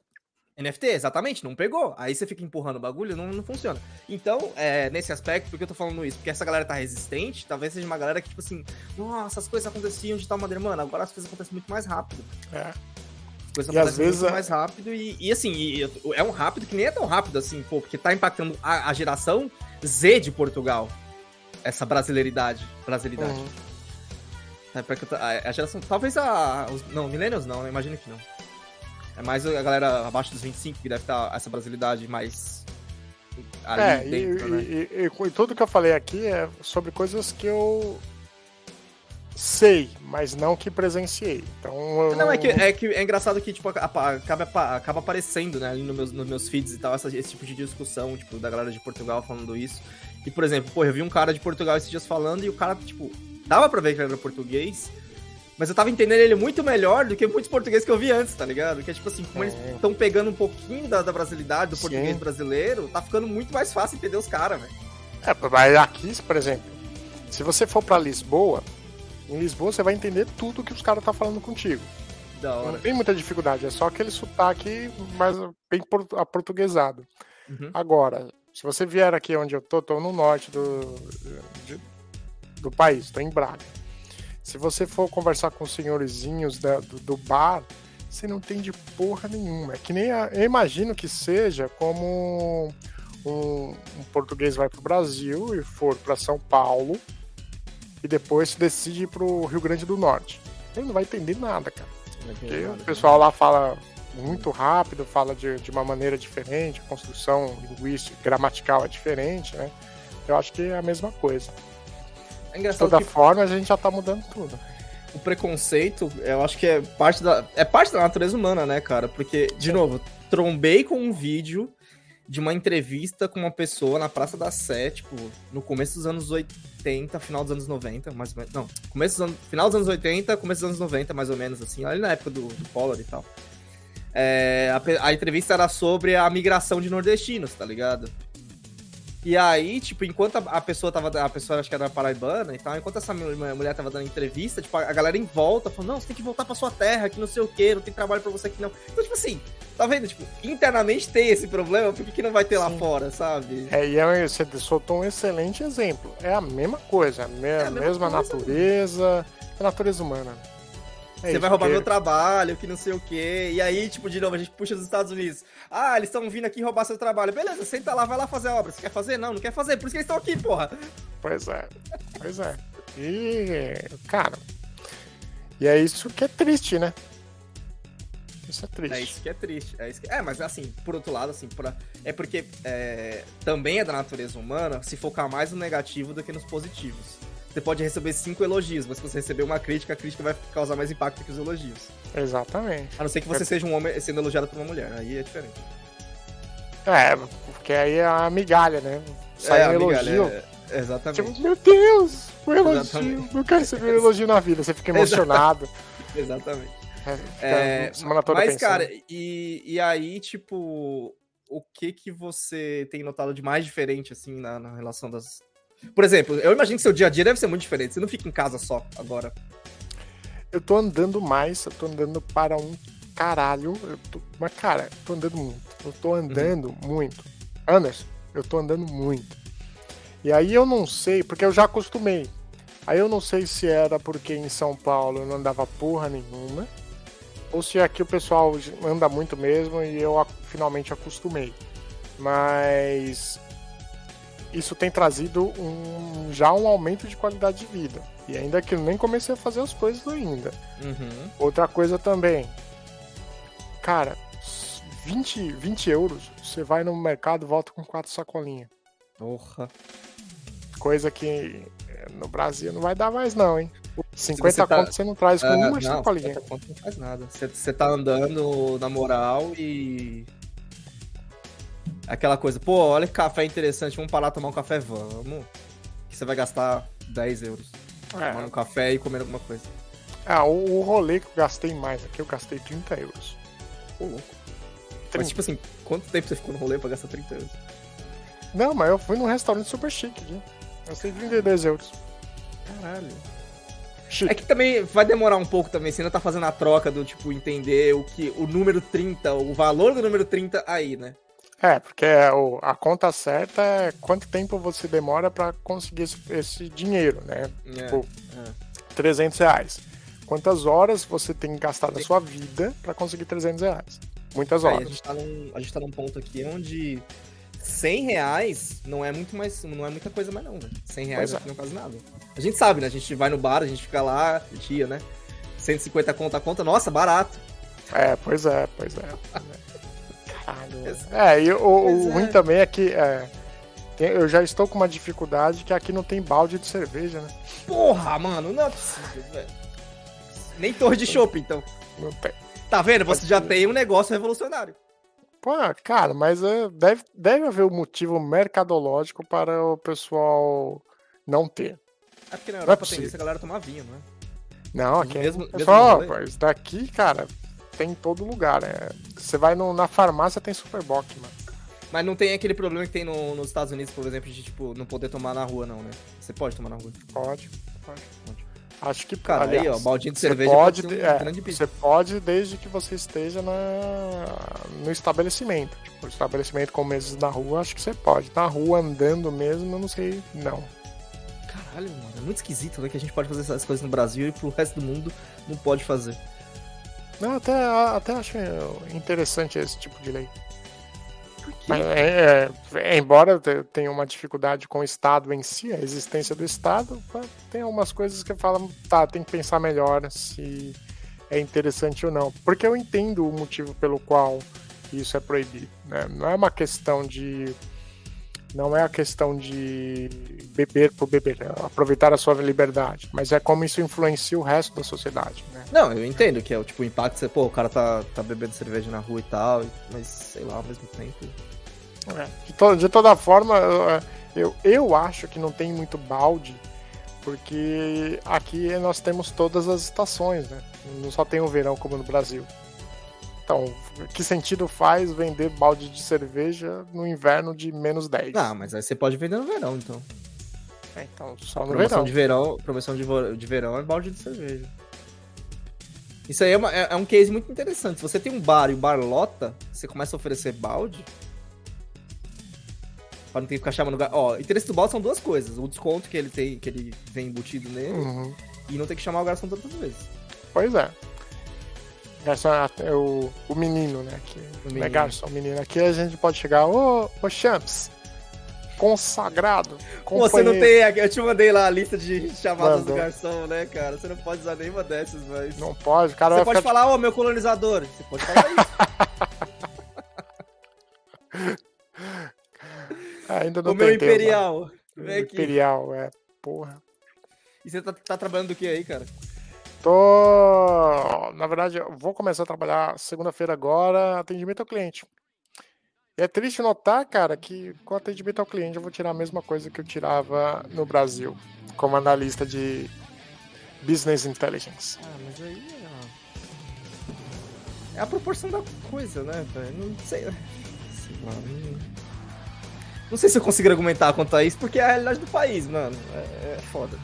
NFT, exatamente, não pegou. Aí você fica empurrando o bagulho, não, não funciona. Então, é, nesse aspecto, por que eu tô falando isso? Porque essa galera tá resistente, talvez seja uma galera que, tipo assim, nossa, as coisas aconteciam de tal maneira. Mano, agora as coisas acontecem muito mais rápido. É. As coisas E às acontecem vezes muito é- mais rápido e, e assim, e- é um rápido que nem é tão rápido assim, pô, porque tá impactando a, a geração Z de Portugal. Essa brasileiridade. Brasilidade. Uhum. É porque a, geração. Talvez a. Os, não, millennials não, eu imagino que não. É mais a galera abaixo dos 25 que deve estar essa brasilidade mais. Ali É, e, dentro, né? e- e- e tudo que eu falei aqui é sobre coisas que eu sei, mas não que presenciei. Então, eu Não, é que, é que é engraçado que, tipo, acaba, acaba aparecendo, né, ali nos meus, nos meus feeds e tal, essa- esse tipo de discussão, tipo, da galera de Portugal falando isso. E, por exemplo, pô, eu vi um cara de Portugal esses dias falando e o cara, tipo, dava pra ver que era português, mas eu tava entendendo ele muito melhor do que muitos portugueses que eu vi antes, tá ligado? Que é tipo assim, como eles É. estão pegando um pouquinho da, da brasilidade, do Sim. português brasileiro, tá ficando muito mais fácil entender os caras, velho. É, mas aqui, por exemplo, se você for pra Lisboa, em Lisboa você vai entender tudo que os caras estão falando contigo. Da Não hora. tem muita dificuldade, é só aquele sotaque mais bem por- aportuguesado. Uhum. Agora, se você vier aqui onde eu tô, tô no norte do, de- do país, tô em Braga. Se você for conversar com os senhorzinhos da- do, do bar, você não tem de porra nenhuma. É que nem a- eu imagino que seja como um, um português vai pro Brasil e for para São Paulo e depois decide ir pro Rio Grande do Norte. Ele não vai entender nada, cara. Porque o pessoal lá fala muito rápido, fala de, de uma maneira diferente, a construção linguística, gramatical é diferente, né? Eu acho que é a mesma coisa. É De engraçado toda que forma, a gente já tá mudando tudo. o preconceito, eu acho que é parte da é parte da natureza humana, né, cara? Porque de novo, trombei com um vídeo de uma entrevista com uma pessoa na Praça da Sé, tipo, no começo dos anos 80, final dos anos 90, mais ou menos. Não, começo dos anos, final dos anos 80, começo dos anos 90, mais ou menos, assim, ali na época do, do Collor e tal. É, a, a entrevista era sobre a migração de nordestinos, tá ligado? E aí, tipo, enquanto a, pessoa tava. A pessoa acho que era paraibana e tal, enquanto essa mulher, tava dando entrevista, tipo, a, galera em volta falando, não, você tem que voltar pra sua terra, que não sei o quê, não tem trabalho pra você aqui, não. Então, tipo assim, tá vendo? Tipo, internamente tem esse problema, por que, que não vai ter lá Sim. fora, sabe? É, e é, você soltou um excelente exemplo. É a mesma coisa, a, me- É a mesma mesma coisa. natureza, a natureza humana. É Você isso, vai roubar porque- meu trabalho, que não sei o quê. E aí, tipo, de novo, a gente puxa dos Estados Unidos. Ah, eles estão vindo aqui roubar seu trabalho. Beleza, senta lá, vai lá fazer a obra. Você quer fazer? Não, não quer fazer. Por isso que eles estão aqui, porra. Pois é, pois é. E, cara, e é isso que é triste, né? Isso é triste. É isso que é triste. É, isso que... é mas assim, por outro lado, assim, pra... é porque é, também é da natureza humana se focar mais no negativo do que nos positivos. Você pode receber cinco elogios, mas se você receber uma crítica, a crítica vai causar mais impacto que os elogios. Exatamente. A não ser que você seja um homem sendo elogiado por uma mulher. Aí é diferente. É, porque aí é a migalha, né? Sai é, um elogio. é- exatamente. Tipo, meu Deus, um elogio. Exatamente. Não quero receber um elogio na vida. Você fica emocionado. Exatamente. É, É, semana toda mas, pensando. cara, e, e aí, tipo, o que que você tem notado de mais diferente, assim, na, na relação das... Por exemplo, eu imagino que seu dia a dia deve ser muito diferente. Você não fica em casa só agora. Eu tô andando mais, eu tô andando para um caralho. Eu tô... Mas, cara, eu tô andando muito. Eu tô andando Uhum. muito. Anderson, eu tô andando muito. E aí eu não sei, porque eu já acostumei. Aí eu não sei se era porque em São Paulo eu não andava porra nenhuma, ou se aqui o pessoal anda muito mesmo e eu finalmente acostumei. Mas isso tem trazido um, já um aumento de qualidade de vida. E ainda que eu nem comecei a fazer as coisas ainda. Uhum. Outra coisa também. Cara, 20, 20 euros, você vai no mercado e volta com quatro sacolinhas. Porra. Coisa que eh, no Brasil não vai dar mais não, hein? 50 você tá- conto você não traz com Ah, uma não, sacolinha. 50 conto não faz nada. Você, você tá andando na moral e... Aquela coisa, pô, olha que café interessante, vamos parar tomar um café, vamos. Que você vai gastar 10 euros. Tomando um É, café e comendo alguma coisa. ah, o, o rolê que eu gastei mais aqui, eu gastei 30 euros. Pô, louco. 30. Mas, tipo assim, quanto tempo você ficou no rolê pra gastar 30 euros? Não, mas eu fui num restaurante super chique, viu? Gastei 32 euros. Caralho. Chique. É que também vai demorar um pouco também, você ainda tá fazendo a troca do, tipo, entender o que o número 30, o valor do número 30 aí, né? É, porque é a conta certa é quanto tempo você demora pra conseguir esse, esse dinheiro, né? É, Tipo, é. 300 reais. Quantas horas você tem que gastar da sua vida pra conseguir 300 reais? Muitas Aí, a, horas. gente tá num, a gente tá num ponto aqui onde 100 reais não é muito mais, não é muita coisa mais não, velho. 100 reais Pois é. não é quase nada. A gente sabe, né? A gente vai no bar, a gente fica lá, tia, né? 150 conta a conta, nossa, barato. É, pois é, pois é. É, e o, o Pois é. ruim também é que é, tem- eu já estou com uma dificuldade que aqui não tem balde de cerveja, né? Porra, mano, não é possível, velho. Nem torre de shopping, então. Não tem. Tá vendo? Você já tem um negócio revolucionário. Pô, cara, mas é, deve, deve haver um motivo mercadológico para o pessoal não ter. É porque na Não é Europa tem possível. isso, a galera toma vinho, né? Não, aqui Mesmo- é mesmo pô, isso daqui, cara, tem em todo lugar. É. Você vai no- na farmácia, tem Superboc, mano. Mas não tem aquele problema que tem no- nos Estados Unidos, por exemplo, de, tipo, não poder tomar na rua, não, né? Você pode tomar na rua. Pode, pode. Pode. Acho que, Cara, aí, aliás, ó, baldinho de cerveja pode, pode um é, grande bicho. você pode desde que você esteja na, no estabelecimento. Tipo, estabelecimento com meses na rua, acho que você pode. Na rua, andando mesmo, eu não sei, não. Caralho, mano, é muito esquisito, né? Que a gente pode fazer essas coisas no Brasil e pro resto do mundo não pode fazer. Não, até, até acho interessante esse tipo de lei. Mas, é, é, embora te- tenha uma dificuldade com o Estado em si, a existência do Estado, tem algumas coisas que falam, tá, tem que pensar melhor se é interessante ou não. Porque eu entendo o motivo pelo qual isso é proibido. né? Não é uma questão de. Não é a questão de beber por beber, né? aproveitar a sua liberdade, mas é como isso influencia o resto da sociedade. Né? Não, eu entendo que é o tipo o impacto, você, pô, o cara tá, tá bebendo cerveja na rua e tal, mas sei lá, ao mesmo tempo. É, De, to- de toda forma, eu- eu, eu acho que não tem muito balde, porque aqui nós temos todas as estações, né? Não só tem o verão como no Brasil. Então, que sentido faz vender balde de cerveja no inverno de menos 10? Ah, mas aí você pode vender no verão, então. É, então, só no promoção verão. de verão. Promoção de, de verão é balde de cerveja. Isso aí é, uma- é- é um case muito interessante. Se você tem um bar e o bar lota, você começa a oferecer balde. Pra não ter que ficar chamando. Ó, o interesse do balde são duas coisas: o desconto que ele tem, que ele vem embutido nele, Uhum. e não ter que chamar o garçom tantas vezes. Pois é. Garçom é o, o menino, né? Que, O é menino. garçom, menino. Aqui a gente pode chegar, ô, ô Champs, consagrado. Pô, você não companheiro." tem. Eu te mandei lá a lista de chamadas Mandou. do garçom, né, cara? Você não pode usar nenhuma dessas, mas. Não pode, cara Você pode ficar. falar, ô, meu colonizador. Você pode falar isso. Ainda não o meu imperial. Vem aqui. Imperial, é. Porra. E você tá, tá trabalhando do que aí, cara? Tô. Na verdade, vou começar a trabalhar segunda-feira agora, atendimento ao cliente. É triste notar, cara, que com atendimento ao cliente eu vou tirar a mesma coisa que eu tirava no Brasil, como analista de Business Intelligence. Ah, mas aí é. É a proporção da coisa, né, velho? Não sei. Sei lá, não... não sei se eu consigo argumentar quanto a isso, porque é a realidade do país, mano. É, é foda.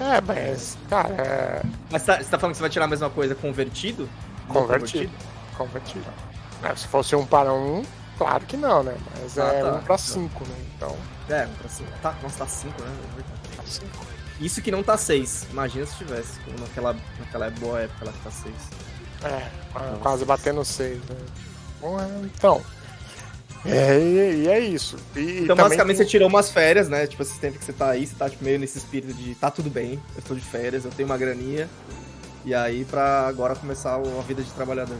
É, mas, cara, é Mas tá- você tá falando que você vai tirar a mesma coisa convertido? Não convertido. Convertido. É, se fosse um para um, claro que não, né? Mas Ah, é tá. um para cinco, né? Então, É, um pra cima. Tá, nossa, tá 5, né? Pra cinco. Isso que não tá 6. Imagina se tivesse. Naquela, naquela boa época lá que tá 6. É, quase batendo seis, né? Bom, é, então. É, e, e é isso. E, Então, basicamente, tem- você tirou umas férias, né? Tipo, esse tempo que você tá aí, você tá tipo, meio nesse espírito de tá tudo bem, eu tô de férias, eu tenho uma graninha. E aí, pra agora começar a vida de trabalhador.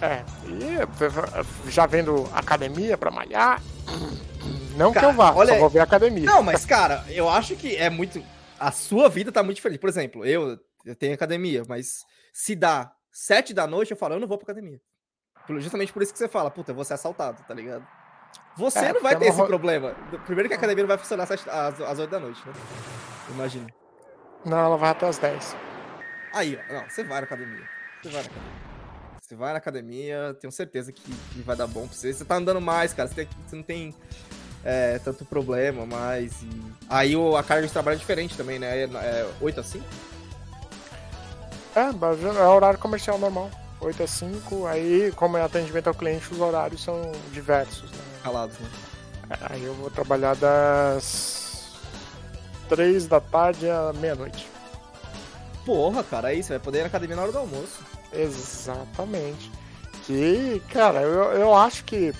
É, e já vendo academia pra malhar. Não Cara, que eu vá, olha- só vou ver academia. Não, mas, cara, eu acho que é muito. A sua vida tá muito diferente. Por exemplo, eu, eu tenho academia, mas se dá sete da noite, eu falo, eu não vou pra academia. Justamente por isso que você fala, puta, eu vou ser assaltado, tá ligado? Você É, não vai porque ter é esse uma problema. Primeiro que a academia não vai funcionar às, às, às 8 da noite, né? Imagina. Não, ela vai até as 10. Aí, ó, não, você vai na academia. Você vai na academia. Você vai na academia, tenho certeza que, que vai dar bom pra você. Você tá andando mais, cara. Você, tem- você não tem é, tanto problema mais. E... Aí o- a carga de trabalho é diferente também, né? É, é 8 a 5? É, é horário comercial normal. 8 a 5, aí, como é atendimento ao cliente, os horários são diversos, né? Calados, né? Aí eu vou trabalhar das 3 da tarde à meia-noite. Porra, cara, é isso. Você vai poder ir na academia na hora do almoço. Exatamente. Que, cara, eu, eu acho que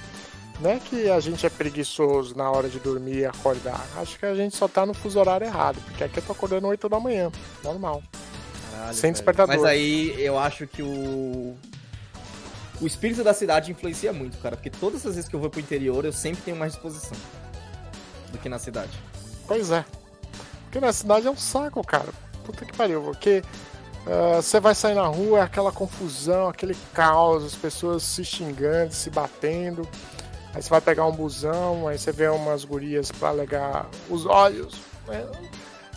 não é que a gente é preguiçoso na hora de dormir e acordar. Acho que a gente só tá no fuso horário errado. Porque aqui eu tô acordando 8 da manhã. Normal. Caralho, Sem velho. despertador. Mas aí eu acho que o. O espírito da cidade influencia muito, cara. Porque todas as vezes que eu vou pro interior, eu sempre tenho mais disposição do que na cidade. Pois é. Porque na cidade é um saco, cara. Puta que pariu. Porque ah, você vai sair na rua, é aquela confusão, aquele caos, as pessoas se xingando, se batendo. Aí você vai pegar um busão, aí você vê umas gurias pra alegar os olhos. né?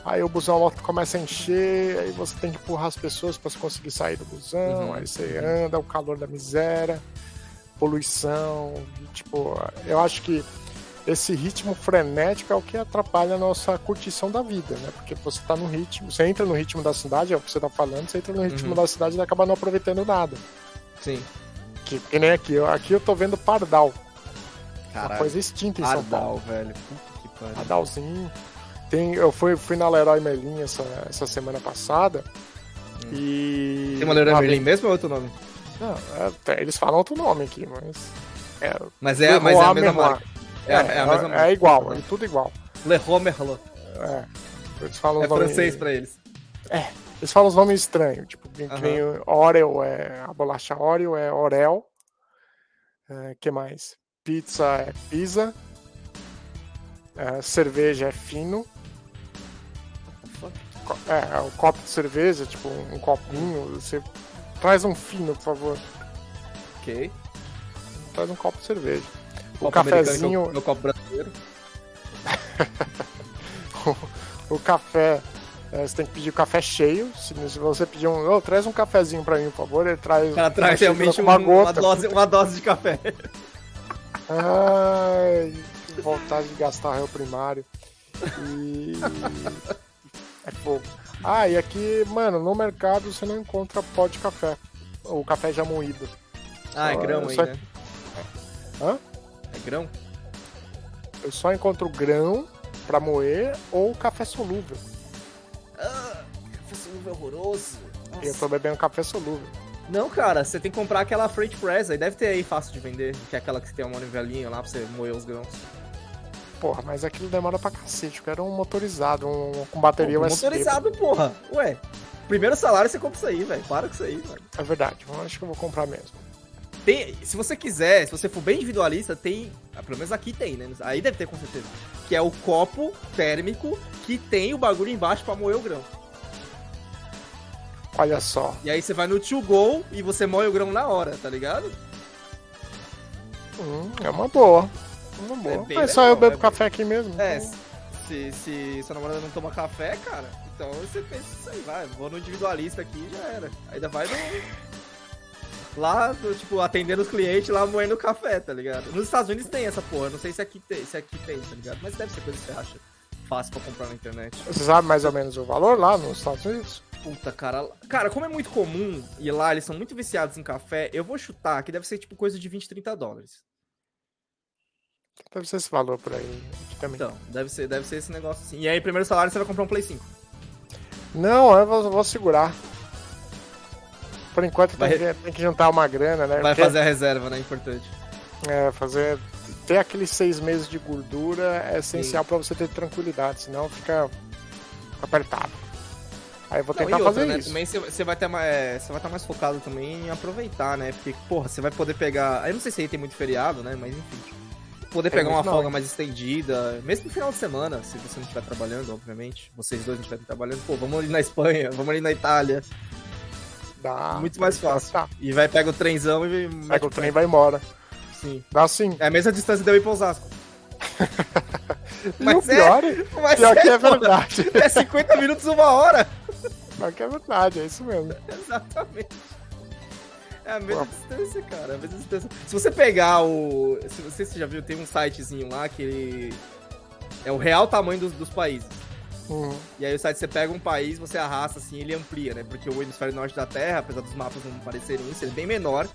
Aí o busão começa a encher, aí você tem que empurrar as pessoas pra conseguir sair do busão, Uhum. aí você anda, o calor da miséria, poluição, e, tipo, eu acho que esse ritmo frenético é o que atrapalha a nossa curtição da vida, né? Porque você tá no ritmo, você entra no ritmo da cidade, é o que você tá falando, você entra no ritmo Uhum. da cidade e acaba não aproveitando nada. Sim. Que, que nem aqui, eu- aqui eu tô vendo pardal, uma Caralho. coisa extinta em São Paulo. Ardal, velho. Puta que pariu. Pardalzinho. Tem, eu fui, fui na Leroy Merlin essa, essa semana passada e... Hum. Tem uma Leroy Merlin mesmo ou é outro nome? Não, é, eles falam outro nome aqui, mas... É, Mas é, mas é a mesma marca. É, a- é a mesma é, marca. igual, é tudo igual. Leroy Merlin. É, eles falam É os nomes- francês pra eles. Eles falam os nomes estranhos, tipo, nem Oreo é a bolacha Oreo é Orel. É, que mais? Pizza é pizza. É, cerveja é fino. É, o copo de cerveja, tipo um copinho. Você traz um fino, por favor. Ok. Traz um copo de cerveja. O é cafezinho, o- Meu copo brasileiro. o café É, você tem que pedir o café cheio. Se, se você pedir um. Oh, traz um cafezinho pra mim, por favor, ele traz. O cara traz uma realmente com um- uma uma, gota. dose, uma dose de café. Ai, que vontade de gastar réu primário. E. É fogo. Ah, e aqui, mano, no mercado você não encontra pó de café. O café já moído. Ah, é Só- grão aí, só- né? Hã? É grão? Eu só encontro grão pra moer ou café solúvel. Café solúvel horroroso. E eu tô bebendo café solúvel. Não, cara, você tem que comprar aquela French Press, aí deve ter aí fácil de vender, que é aquela que tem uma nivelinha lá pra você moer os grãos. Porra, mas aquilo demora pra cacete. Eu quero um motorizado, um com bateria USB. motorizado, porra. Ué, primeiro salário você compra isso aí, velho. Para com isso aí, velho. É verdade, eu acho que eu vou comprar mesmo. Tem, se você quiser, se você for bem individualista, tem. ah, Pelo menos aqui tem, né? Aí deve ter com certeza. Que é o copo térmico que tem o bagulho embaixo pra moer o grão. Olha só. E aí você vai no to go e você moe o grão na hora, tá ligado? Hum, é uma boa. Uma boa. bem mas só legal, eu bebo é café aqui mesmo. É, então- se, se sua namorada não toma café, cara, então você pensa isso aí, vai, vou no individualista aqui e já era. Ainda vai no. Lá, do, tipo, atendendo os clientes lá moendo café, tá ligado? Nos Estados Unidos tem essa porra, não sei se aqui tem, se aqui tem, tá ligado? Mas deve ser coisa que você acha fácil pra comprar na internet. Você sabe mais ou menos o valor lá nos Estados Unidos? Puta, cara. Cara, como é muito comum e lá eles são muito viciados em café, eu vou chutar que deve ser tipo coisa de 20, 30 dólares. Deve ser esse valor por aí também. Então, deve ser, deve ser esse negócio assim. E aí, primeiro salário, você vai comprar um Play 5. Não, eu vou, vou segurar. Por enquanto Vai- tem, que, tem que juntar uma grana, né? Vai Porque, fazer a reserva, né? Importante. É, fazer. Ter aqueles seis meses de gordura é essencial pra você ter tranquilidade, senão fica apertado. Aí eu vou Não, tentar e outra, fazer né? isso. Também você- vai estar mais, você vai estar mais focado também em aproveitar, né? Porque, porra, você vai poder pegar. Eu não sei se aí tem muito feriado, né? Mas enfim. Poder Tem pegar uma folga mais estendida, mesmo no final de semana, se você não estiver trabalhando, obviamente. Vocês dois não estiverem trabalhando, pô, vamos ali na Espanha, vamos ali na Itália. Dá, muito mais fácil. Tá. E vai, pega o trenzão e Pega o trem e vai embora. Sim. Dá sim. É a mesma distância de eu ir pra Osasco. E Mas o pior, é, mas pior que é verdade. É 50 minutos, uma hora. Pior que é verdade, é isso mesmo. Exatamente. É a mesma distância, cara. É a mesma distância. Se você pegar o. Se você já viu, tem um sitezinho lá que ele. É o real tamanho dos, dos países. Hum, E aí o site você pega um país, você arrasta assim, ele amplia, né? Porque o hemisfério norte da Terra, apesar dos mapas não parecerem isso, ele é bem menor.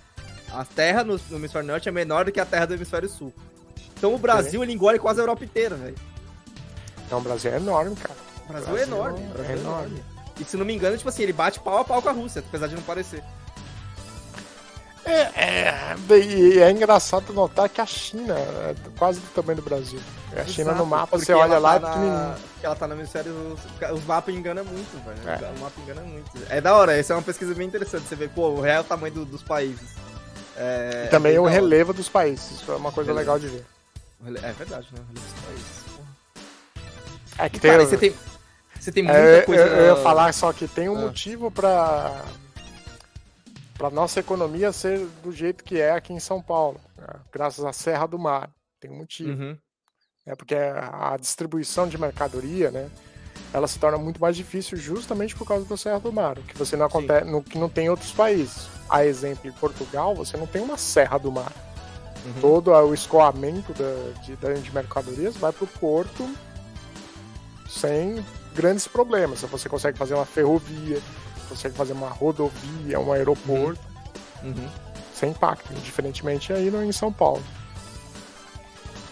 A Terra no, no hemisfério norte é menor do que a Terra do hemisfério sul. Então o Brasil, ele engole quase a Europa inteira, velho. Então o Brasil é enorme, cara. O Brasil, Brasil é enorme. o Brasil é é enorme. enorme. E se não me engano, tipo assim, ele bate pau a pau com a Rússia, apesar de não parecer. É, é, e é engraçado notar que a China é quase do tamanho do Brasil. A China no mapa, você olha lá, é tá na... ela tá no hemisfério. Os mapas enganam muito, velho. É. O mapa engana muito. É da hora, essa é uma pesquisa bem interessante. Você vê, pô, o real tamanho do- dos países. É, E também é o relevo dos países. Isso é uma coisa legal de ver. É verdade, né? O relevo dos países. porra. É que E, tem. cara, e você tem. Você tem muita é, coisa. eu, eu ia falar só que tem um Ah. motivo pra. Pra nossa economia ser do jeito que é aqui em São Paulo. né? Graças à Serra do Mar. Tem um motivo. Uhum. É porque a distribuição de mercadoria, né? Ela se torna muito mais difícil justamente por causa da Serra do Mar, que você não acontece, no, que não tem em outros países. A exemplo, em Portugal, você não tem uma Serra do Mar. Uhum. Todo o escoamento da, de, de mercadorias vai para o porto sem grandes problemas. Você consegue fazer uma ferrovia, consegue fazer uma rodovia, um aeroporto, Uhum. sem impacto, diferentemente aí no, em São Paulo.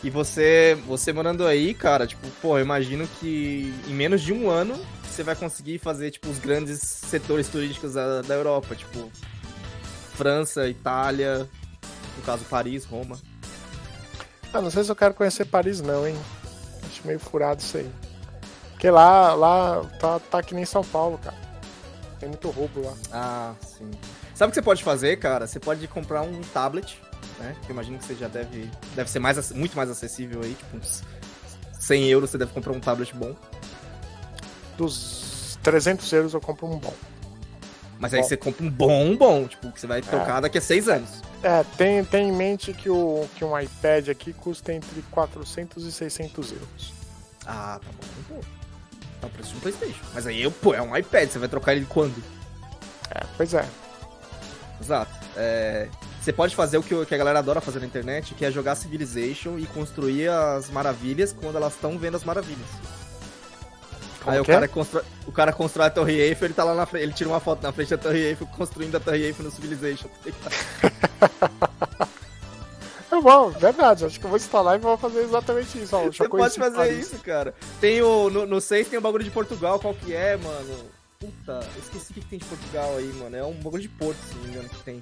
E você, você morando aí, cara, tipo, pô, eu imagino que em menos de um ano você vai conseguir fazer, tipo, os grandes setores turísticos da, da Europa, tipo, França, Itália, no caso Paris, Roma. Ah, não sei se eu quero conhecer Paris não, hein? Acho meio furado isso aí. Porque lá, lá tá, tá que nem São Paulo, cara. Tem muito roubo lá. Ah, sim. Sabe o que você pode fazer, cara? Você pode comprar um tablet, né? Que eu imagino que você já deve. Deve ser mais, muito mais acessível aí, tipo, uns 100 euros você deve comprar um tablet bom. Dos 300 euros eu compro um bom. Mas aí Bom. você compra um bom, bom, tipo, que você vai tocar daqui a seis anos. É, tem, tem em mente que, o, que um iPad aqui custa entre 400 e 600 euros. Ah, tá bom. Pô. Tá o preço de um Playstation. Mas aí, pô, é um iPad, você vai trocar ele quando? É, pois é. Exato. É, você pode fazer o que, o a galera adora fazer na internet, que é jogar Civilization e construir as maravilhas quando elas estão vendo as maravilhas. Como Aí o que é? cara, constrói, o cara constrói a Torre Eiffel, ele tá lá na frente, ele tira uma foto na frente da Torre Eiffel, construindo a Torre Eiffel no Civilization. Bom, verdade. Acho que eu vou instalar e vou fazer exatamente isso. Ó, Você pode fazer Paris. isso, cara. Tem o. No, no 6 tem o bagulho de Portugal, qual que é, mano? Puta, esqueci o que, que tem de Portugal aí, mano. É um bagulho de Porto, se não me engano, que tem.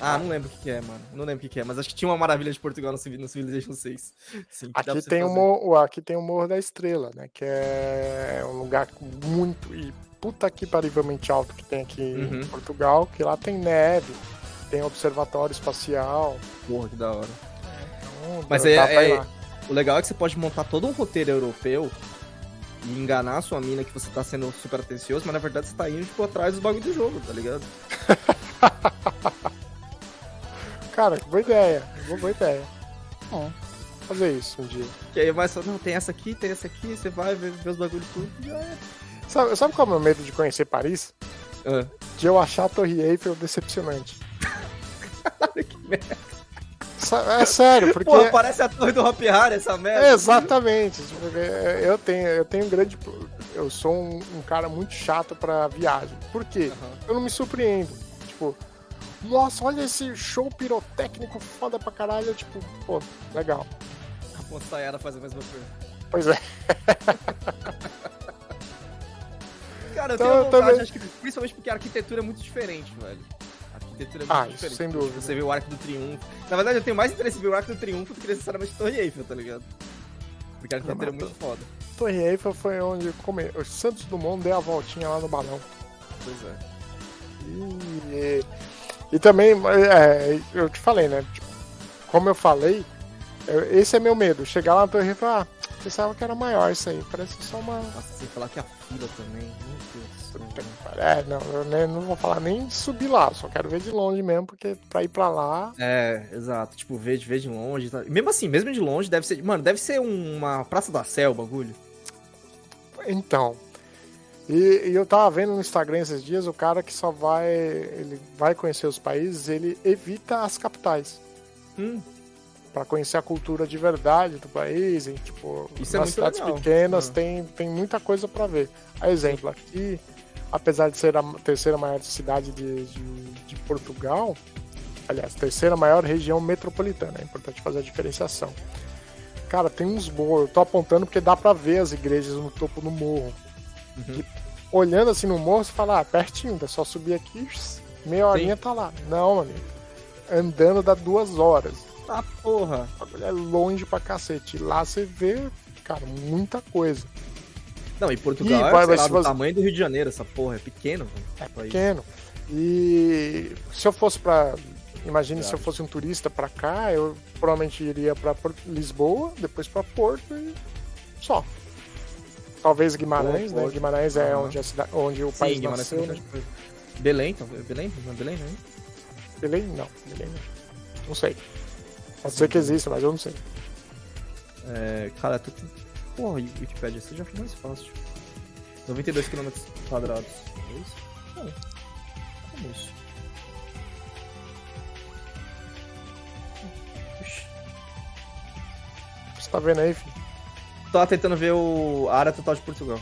Ah, não lembro o que, que é, mano. Não lembro o que, que é, mas acho que tinha uma maravilha de Portugal no, no Civilization 6. Sim, Aqui tem, o morro, aqui tem o Morro da Estrela, né? Que é um lugar muito e puta que parivelmente alto que tem aqui Uhum. em Portugal, que lá tem neve, tem observatório espacial. Porra, que da hora. Então, Mas é- é-. O legal é que você pode montar todo um roteiro europeu e enganar a sua mina que você tá sendo super atencioso, mas na verdade você tá indo, tipo, atrás dos bagulho do jogo, tá ligado? Cara, que boa ideia. Boa, boa ideia. Bom, fazer isso um dia. Que aí vai só, não, tem essa aqui, tem essa aqui, você vai ver, ver os bagulhos tudo e já é. Sabe, sabe qual é o meu medo de conhecer Paris? Ah. De eu achar a Torre Eiffel decepcionante. Que merda. É sério, porque. Porra, parece a torre do Hopi Hari, essa merda. Exatamente. tipo, é, Eu tenho, eu tenho um grande. Eu sou um, um cara muito chato pra viagem. Por quê? Aham. Eu não me surpreendo. Tipo, nossa, olha esse show pirotécnico foda pra caralho. Eu, tipo, pô, legal. A Ponte Sayara faz a mesma coisa. Pois é. Cara, eu Então, tenho eu vontade, também- acho que principalmente porque a arquitutura é muito diferente, velho. Arquitetura é muito Ah, diferente. sem dúvida. Você vê o Arco do Triunfo. Na verdade, eu tenho mais interesse em ver o Arco do Triunfo do que necessariamente Torre Eiffel, tá ligado? Porque a arquitetura é muito foda. Torre Eiffel foi onde come... o Santos Dumont deu a voltinha lá no balão. Pois é. E, e também, é, eu te falei, né? Tipo, como eu falei, esse é meu medo. Chegar lá na Torre Eiffel, ah, pensava que era maior isso aí. Parece só uma. Nossa, sem falar que a fila também. Meu Deus. É, não, eu nem- não vou falar nem subir lá, só quero ver de longe mesmo, porque pra ir pra lá. É, exato. Tipo, ver de, ver de longe. Tá? Mesmo assim, mesmo de longe, deve ser. Mano, deve ser um- uma Praça da Sé o bagulho. Então. E, e eu tava vendo no Instagram esses dias o cara que só vai. Ele vai conhecer os países, ele evita as capitais. Hum, Pra conhecer a cultura de verdade do país, e, tipo, Isso é nas muito cidades legal. pequenas Ah. tem, tem muita coisa pra ver. A exemplo, aqui, apesar de ser a terceira maior cidade de, de, de Portugal, aliás, terceira maior região metropolitana, é importante fazer a diferenciação. Cara, tem uns morros, eu tô apontando porque dá pra ver as igrejas no topo do morro. Uhum. E olhando assim no morro, você fala, ah, pertinho, é só subir aqui, meia horinha tá lá. Não, amigo. Andando dá duas horas. Tá porra. É longe pra cacete. Lá você vê, cara, muita coisa. Não, e Portugal Ih, é, vai, lá, do tamanho do Rio de Janeiro, essa porra. É pequeno. É país. pequeno. E se eu fosse pra. Imagine se eu fosse um turista pra cá, eu provavelmente iria pra Lisboa, depois pra Porto e só. Talvez Guimarães, Boa, né? Porto. Guimarães é onde, a cida- onde o país Sim, Guimarães nasceu, tem né? coisa. Belém, então. Belém? Não é Belém, né? Belém? Não, Belém não. Não sei. Pode ser que exista, mas eu não sei. É, cara, tu tem... Porra, Wikipedia, você já foi mais fácil. 92 km quadrados. É isso? Não. Como isso? Ixi. Você tá vendo aí, filho? Tava tentando ver o... a área total de Portugal.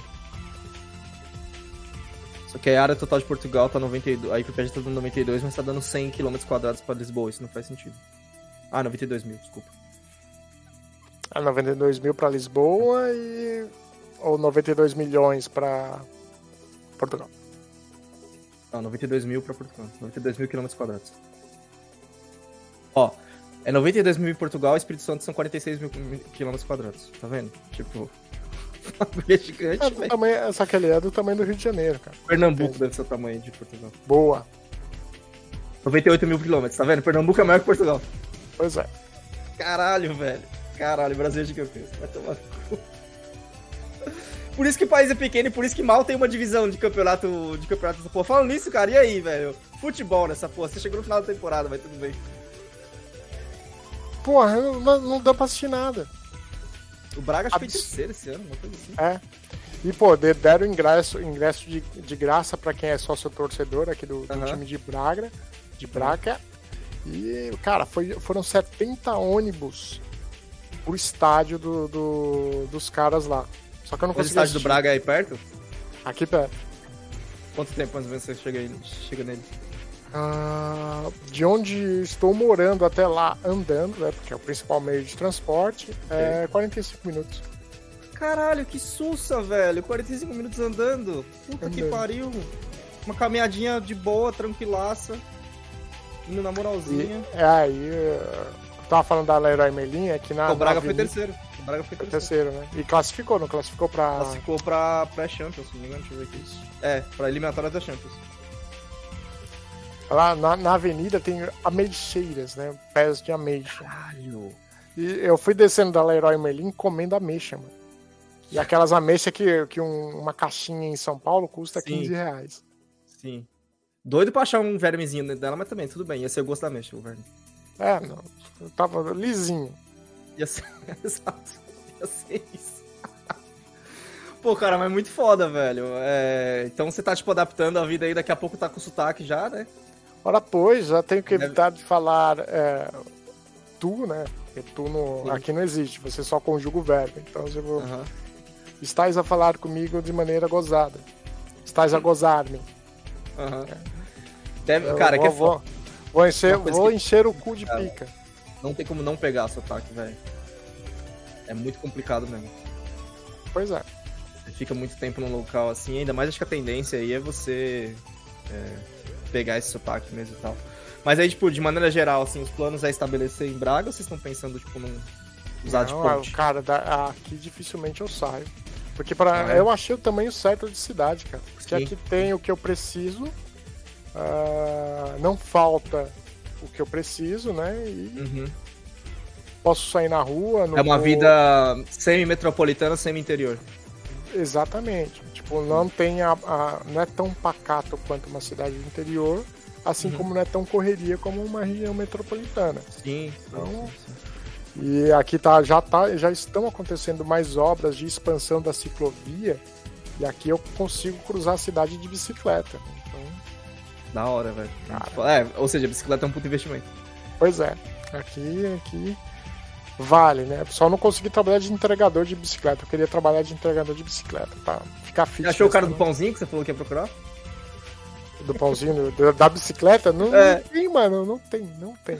Só que a área total de Portugal tá 92. A Wikipedia tá dando 92, mas tá dando 100 km quadrados pra Lisboa. Isso não faz sentido. Ah, 92 mil, desculpa. É 92 mil pra Lisboa e. Ou 92 milhões pra Portugal. Não, 92 mil pra Portugal. 92 mil quilômetros quadrados. Ó, é 92 mil em Portugal, Espírito Santo são 46 mil quilômetros quadrados. Tá vendo? Tipo, é gigante, É velho. tamanho, só que ele é do tamanho do Rio de Janeiro, cara. Pernambuco deve ser o tamanho de Portugal. Boa. 98 mil quilômetros, tá vendo? Pernambuco é maior que Portugal. Pois é. Caralho, velho. Caralho, o Brasil é gigantesco. Vai tomar no cu. Por isso que o país é pequeno e por isso que mal tem uma divisão de campeonato de campeonato dessa porra. Falando nisso, cara, e aí, velho? Futebol nessa porra. Você chegou no final da temporada, vai tudo bem. Porra, não, não dá pra assistir nada. O Braga acho que foi terceiro esse ano, uma coisa assim. É. E, pô, de- deram ingresso, ingresso de, de graça pra quem é sócio torcedor aqui do, do time de Braga. De Braga. E, cara, foi, foram 70 ônibus pro estádio do, do- dos caras lá. Só que eu não O consegui estádio do assistir. Braga é aí perto? Aqui perto. Quanto tempo mais ou menos você chega, aí, chega nele? Ah, de onde estou morando até lá andando, né? Porque é o principal meio de transporte, é 45 minutos. Caralho, que sussa, velho. 45 minutos andando. Puta que Andando. pariu. Uma caminhadinha de boa, tranquilaça. Indo na E moralzinha. é aí. Eu tava falando da Leroy Merlin, é que na. o Braga na foi terceiro. O Braga foi terceiro. terceiro, né? E classificou, não classificou pra. Classificou pra pré-Champions, se não me engano, deixa eu ver aqui. É, pra eliminatória da Champions. Lá na, na avenida tem ameixeiras, né? Pés de ameixa. Caralho. E eu fui descendo da Leroy Merlin comendo ameixa, mano. E aquelas ameixas que, que um- uma caixinha em São Paulo custa Sim. 15 reais. Sim. Doido pra achar um vermezinho dentro dela, mas também, tudo bem. Ia ser o gosto da mexa, o verme. É, não. Eu tava lisinho. Ia ser. Exato. Ia ser isso. Pô, cara, mas muito foda, velho. É, Então você tá, tipo, adaptando a vida aí, daqui a pouco tá com sotaque já, né? Ora, pois, já tenho que Deve- evitar de falar é, tu, né? Porque tu no, Sim. aqui não existe, você só conjuga o verbo. Então eu vou. Aham. Estás a falar comigo de maneira gozada. Estás a gozar-me. Aham. Deve, Eu cara, vou, que é vou, foda. vou encher, vou que- encher o cu de Cara. pica. Não tem como não pegar sotaque, velho. É muito complicado mesmo. Pois é. Você fica muito tempo num local assim, ainda mais acho que a tendência aí é você é, pegar esse sotaque mesmo e tal. Mas aí, tipo, de maneira geral, assim, os planos é estabelecer em Braga ou vocês estão pensando, tipo, num usar de Não, ponte? cara, da- aqui dificilmente eu saio. Porque pra, Ah, é? eu achei o tamanho certo de cidade, cara. Porque Sim. aqui tem o que eu preciso, ah, não falta o que eu preciso, né? E Uhum. posso sair na rua. É uma vou- vida semi-metropolitana, semi-interior. Exatamente. Tipo, não tem a, a- não é tão pacato quanto uma cidade do interior, assim Uhum. como não é tão correria como uma região metropolitana. Sim. Então, sim, sim. E aqui tá, já, tá, já estão acontecendo mais obras de expansão da ciclovia. E aqui eu consigo cruzar a cidade de bicicleta. Então, Da hora, velho. É, ou seja, a bicicleta é um puto investimento. pois é, aqui, aqui vale, né? Só não consegui trabalhar de entregador de bicicleta. Eu queria trabalhar de entregador de bicicleta pra ficar. Você achou o cara do pãozinho que você falou que ia procurar? do pãozinho da bicicleta? Não, É. não tem, mano. Não tem, não tem.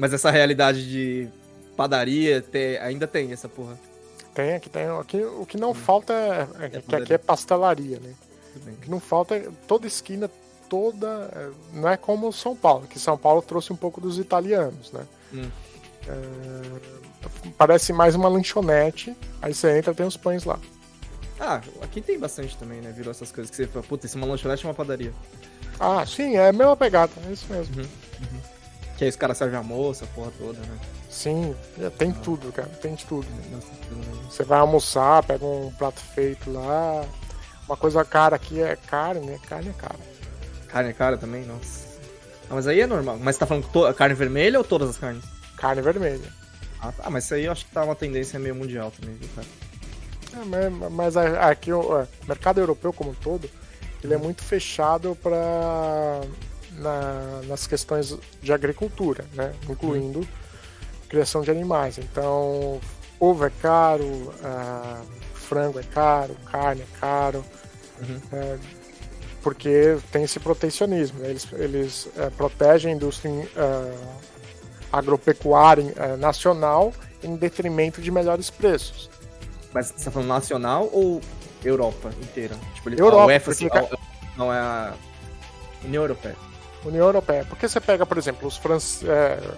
Mas essa realidade de padaria ter- ainda tem essa porra. Tem, aqui tem. Aqui, o que não falta é, é que padaria. aqui é pastelaria, né? O que não falta é toda esquina, toda. é, Não é como São Paulo, que São Paulo trouxe um pouco dos italianos, né? Hum. É, parece mais uma lanchonete, aí você entra tem os pães lá. Ah, aqui tem bastante também, né? Virou essas coisas que você fala, puta, isso é uma lanchonete ou uma padaria. Ah, sim, é a mesma pegada, é isso mesmo. Que aí os caras servem almoço, a porra toda, né? Sim, é, tem tudo, cara, tem de tudo. Bem. Você vai almoçar, pega um prato feito lá. Uma coisa cara aqui é carne, né? Carne é cara. Carne é cara também? Nossa. Ah, mas aí é normal. Mas você tá falando carne vermelha ou todas as carnes? Carne vermelha. Ah, tá. mas isso aí eu acho que tá uma tendência meio mundial também, viu, cara? É, mas, mas a- aqui o é, o mercado europeu como um todo, ele é muito fechado para nas questões de agricultura, né? Incluindo criação de animais. Então, ovo é caro, ah, frango é caro, carne é caro, Uhum. é, porque tem esse protecionismo. né? Eles, eles é, protegem a indústria ah, agropecuária eh, nacional em detrimento de melhores preços. Mas você tá falando nacional ou Europa inteira? Tipo, Europa, a UEFA, assim, porque- a- não é a União Europeia. União Europeia. Porque você pega, por exemplo, os franceses,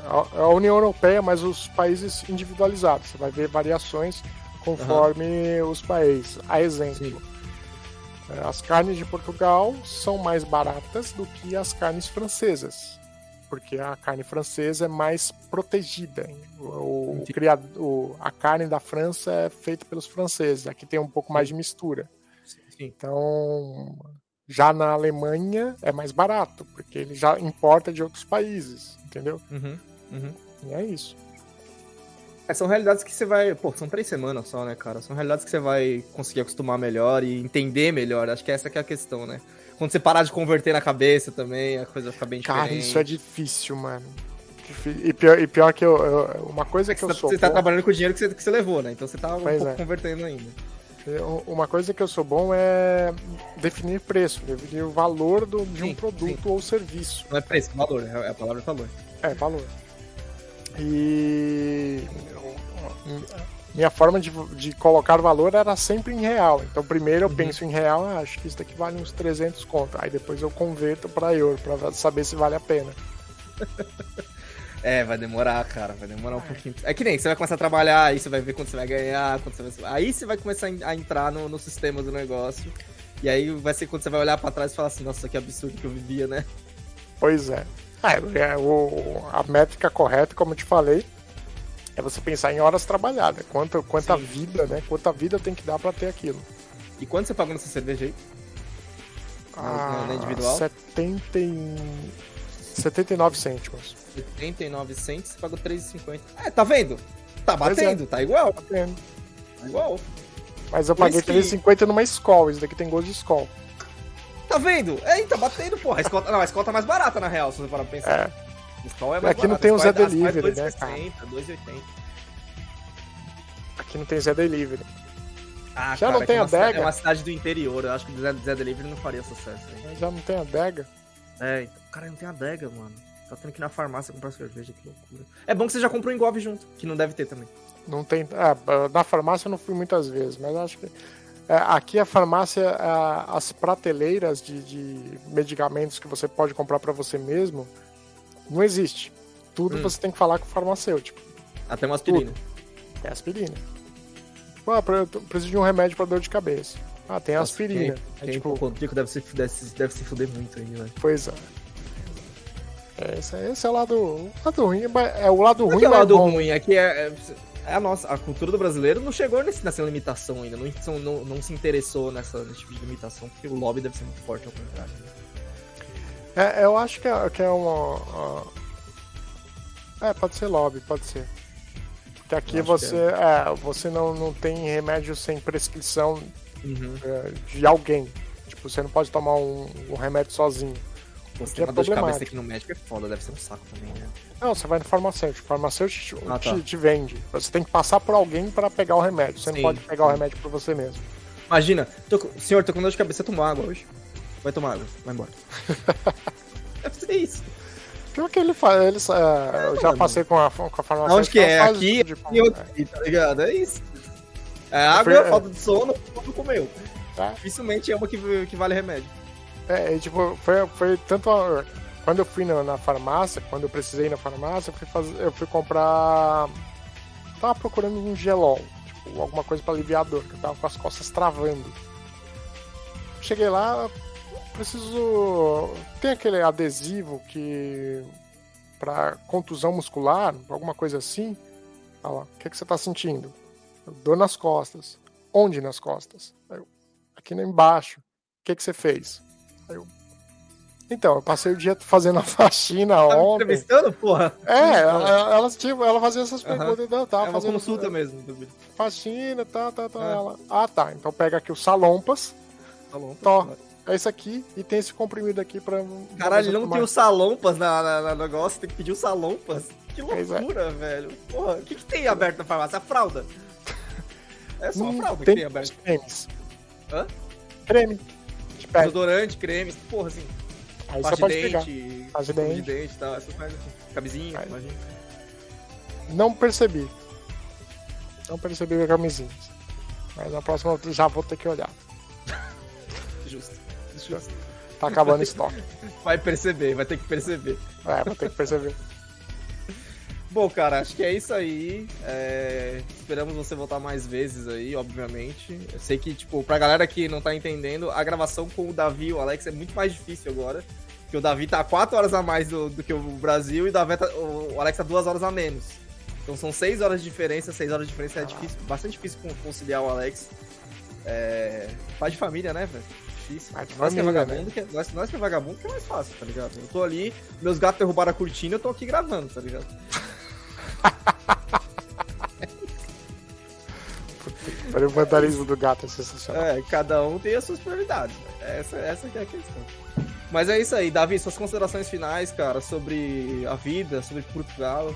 a a União Europeia, mas os países individualizados. Você vai ver variações conforme os países. A exemplo, eh, as carnes de Portugal são mais baratas do que as carnes francesas. Porque a carne francesa é mais protegida. O, criado, a carne da França é feita pelos franceses. Aqui tem um pouco mais de mistura. Sim. Então, já na Alemanha é mais barato, porque ele já importa de outros países, entendeu? Uhum, uhum. E é isso. É, são realidades que você vai. Pô, são três semanas só, né, cara? São realidades que você vai conseguir acostumar melhor e entender melhor. Acho que essa que é a questão, né? Quando você parar de converter na cabeça também, a coisa fica bem Cara, diferente. isso é difícil, mano. E pior, e pior que eu, eu- Uma coisa que Você, eu tá, sou. você tá bom- trabalhando com o dinheiro que você, que você levou, né? Então você tá um Pois pouco é. convertendo ainda. Eu- Uma coisa que eu sou bom é definir preço, definir o valor do- de um Sim, produto ou serviço. Não é preço, valor. É a palavra valor. É, valor. E minha forma de, de colocar valor era sempre em real. Então, primeiro eu Uhum. penso em real, ah, acho que isso daqui vale uns 300 conto. Aí depois eu converto para euro, para saber se vale a pena. É, vai demorar, cara. Vai demorar um pouquinho. É que nem você vai começar a trabalhar, aí você vai ver quanto você vai ganhar, quanto você vai... Aí você vai começar a entrar no, no sistema do negócio. E aí vai ser quando você vai olhar pra trás e falar assim, nossa, que absurdo que eu vivia, né? Pois é. É, é, o, a métrica correta, como eu te falei, é você pensar em horas trabalhadas. Quanto, quanta Sim. vida, né? Quanta vida tem que dar para ter aquilo. E quanto você pagou nessa cerveja aí? Na- na individual? 70 e... 79 cêntimos. 79 centos, você pagou 3,50. É, tá vendo? Tá é. batendo, tá igual. Tá vendo? Tá igual. Mas eu Por paguei isso que- 3,50 numa Skol. Isso daqui tem gosto de Skol. Tá vendo? É, tá batendo, porra. A escolta, não, a escolta tá mais barata, na real, se você parar pra pensar. É. A escola é mais Aqui não barata, tem a o escola Zé é- a escola é Delivery, né, 2,60, 2,80. Aqui não tem Zé Delivery. Ah, Já cara, não é tem é adega? cida- É uma cidade do interior, eu acho que o Zé, Zé Delivery não faria sucesso. Hein? Já não tem adega. É, então, cara, não tem adega, mano. Tá tendo que ir na farmácia comprar cerveja, que loucura. É bom que você já comprou um engove junto, que não deve ter também. Não tem. É, na farmácia eu não fui muitas vezes, mas acho que. é, aqui a farmácia, é, as prateleiras de, de medicamentos que você pode comprar para você mesmo, não existe. Tudo Hum. você tem que falar com o farmacêutico. Até uma aspirina. É aspirina. Ah, eu preciso de um remédio para dor de cabeça. Ah, tem Nossa, aspirina. Quem, É quem tipo, tipo, deve se, deve, se, deve se fuder muito aí, velho. pois é. É, Esse, é- esse é o lado, o lado ruim, mas é o lado é ruim, que é o lado bom. ruim, é que é, é, é a nossa, a cultura do brasileiro não chegou nesse, nessa limitação ainda, não, não, não se interessou nessa, nesse tipo de limitação, porque o lobby deve ser muito forte ao contrário. É, eu acho que é, que é uma. uma- É, pode ser lobby, pode ser. Porque aqui acho você, é, você não, não tem remédio sem prescrição Uhum. é, de alguém. Tipo, você não pode tomar um, um remédio sozinho. Que tem é uma dor de cabeça aqui no médico é foda, deve ser um saco também, né? Não, você vai no farmacêutico. O farmacêutico te, Ah, tá. te- te vende. Você tem que passar por alguém para pegar o remédio. Você Sim, não pode pegar o remédio por você mesmo. Imagina, tô senhor, tô com dor de cabeça, toma água hoje. Vai tomar água, vai embora. deve ser isso. Pior que ele faz. Eles, é, eu já mano. passei com a, com a farmacêutica. Aonde que é? Aqui de- e outro aqui, tá ligado? É isso. É água, fui- é. falta de sono, tudo comeu. Tá. Dificilmente é uma que, que vale remédio. É, tipo, foi, foi tanto. a- quando eu fui na, na farmácia, quando eu precisei ir na farmácia, eu fui, eu fui comprar. Tava procurando um gelol, tipo, alguma coisa pra aliviar a dor, que eu tava com as costas travando. Cheguei lá, preciso. Tem aquele adesivo que. pra contusão muscular, alguma coisa assim. Olha lá, o que, que você tá sentindo? Dor nas costas. Onde nas costas? Aqui embaixo. O que, que você fez? Eu, então, eu passei o dia fazendo a faxina Tá ontem. entrevistando, porra? É, ela, ela, tipo, ela fazia essas perguntas, não, tava É uma fazendo consulta mesmo. faxina, tá, tá, tá. Ah. Ela, ah, tá. Então pega aqui o salompas, bom. Tó. é esse aqui, e tem esse comprimido aqui pra. Caralho, não tem o salompas na, na, na negócio, tem que pedir o salompas. Que é. loucura, velho. Porra, o que, que tem aberto na farmácia? A fralda. É só a Hum, fralda tem que tem aberto. cremes. Hã? Creme. De pele. Desodorante, cremes, porra, assim. Aí você pode de pegar. dente, Pasta de escova de dente. dente e tal, essas coisas assim. Camisinha, Aí. imagina. Não percebi. Não percebi a camisinha. Mas na próxima eu já vou ter que olhar. Justo. Justo. Tá acabando o estoque. Vai perceber, vai ter que perceber. É, vou ter que perceber. Bom, cara, acho que é isso aí. É, Esperamos você voltar mais vezes aí, obviamente. Eu sei que, tipo, pra galera que não tá entendendo, a gravação com o Davi e o Alex é muito mais difícil agora. Porque o Davi tá 4 horas a mais do, do que o Brasil e o, Davi tá- o Alex tá 2 horas a menos. Então são 6 horas de diferença, 6 horas de diferença é difícil, bastante difícil con- conciliar o Alex. É... Pai de família, né, velho? Difícil. Nós, que é vagabundo, que é, nós, nós que é vagabundo que é mais fácil, tá ligado? Eu tô ali, meus gatos derrubaram a cortina, eu tô aqui gravando, tá ligado? O vandalismo do gato é sensacional. É, cada um tem as suas prioridades. né? Essa, essa é a questão. Mas é isso aí, Davi, suas considerações finais, cara, sobre a vida, sobre Portugal.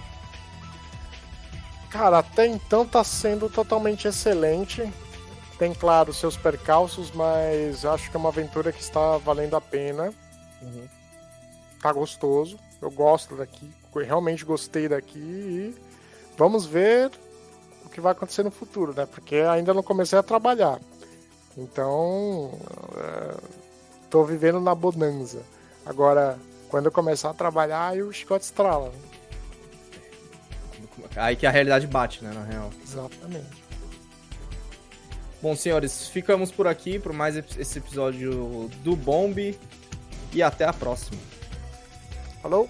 Cara, até então tá sendo totalmente excelente. Tem, claro, seus percalços, mas acho que é uma aventura que está valendo a pena. Uhum. Tá gostoso. Eu gosto daqui. Realmente gostei daqui. E vamos ver o que vai acontecer no futuro, né? Porque ainda não comecei a trabalhar. Então, é, tô vivendo na bonança. Agora, quando eu começar a trabalhar, aí o chicote estrala. né? Aí que a realidade bate, né, na real. Exatamente. Bom, senhores, ficamos por aqui por mais esse episódio do Bomb e até a próxima. Falou?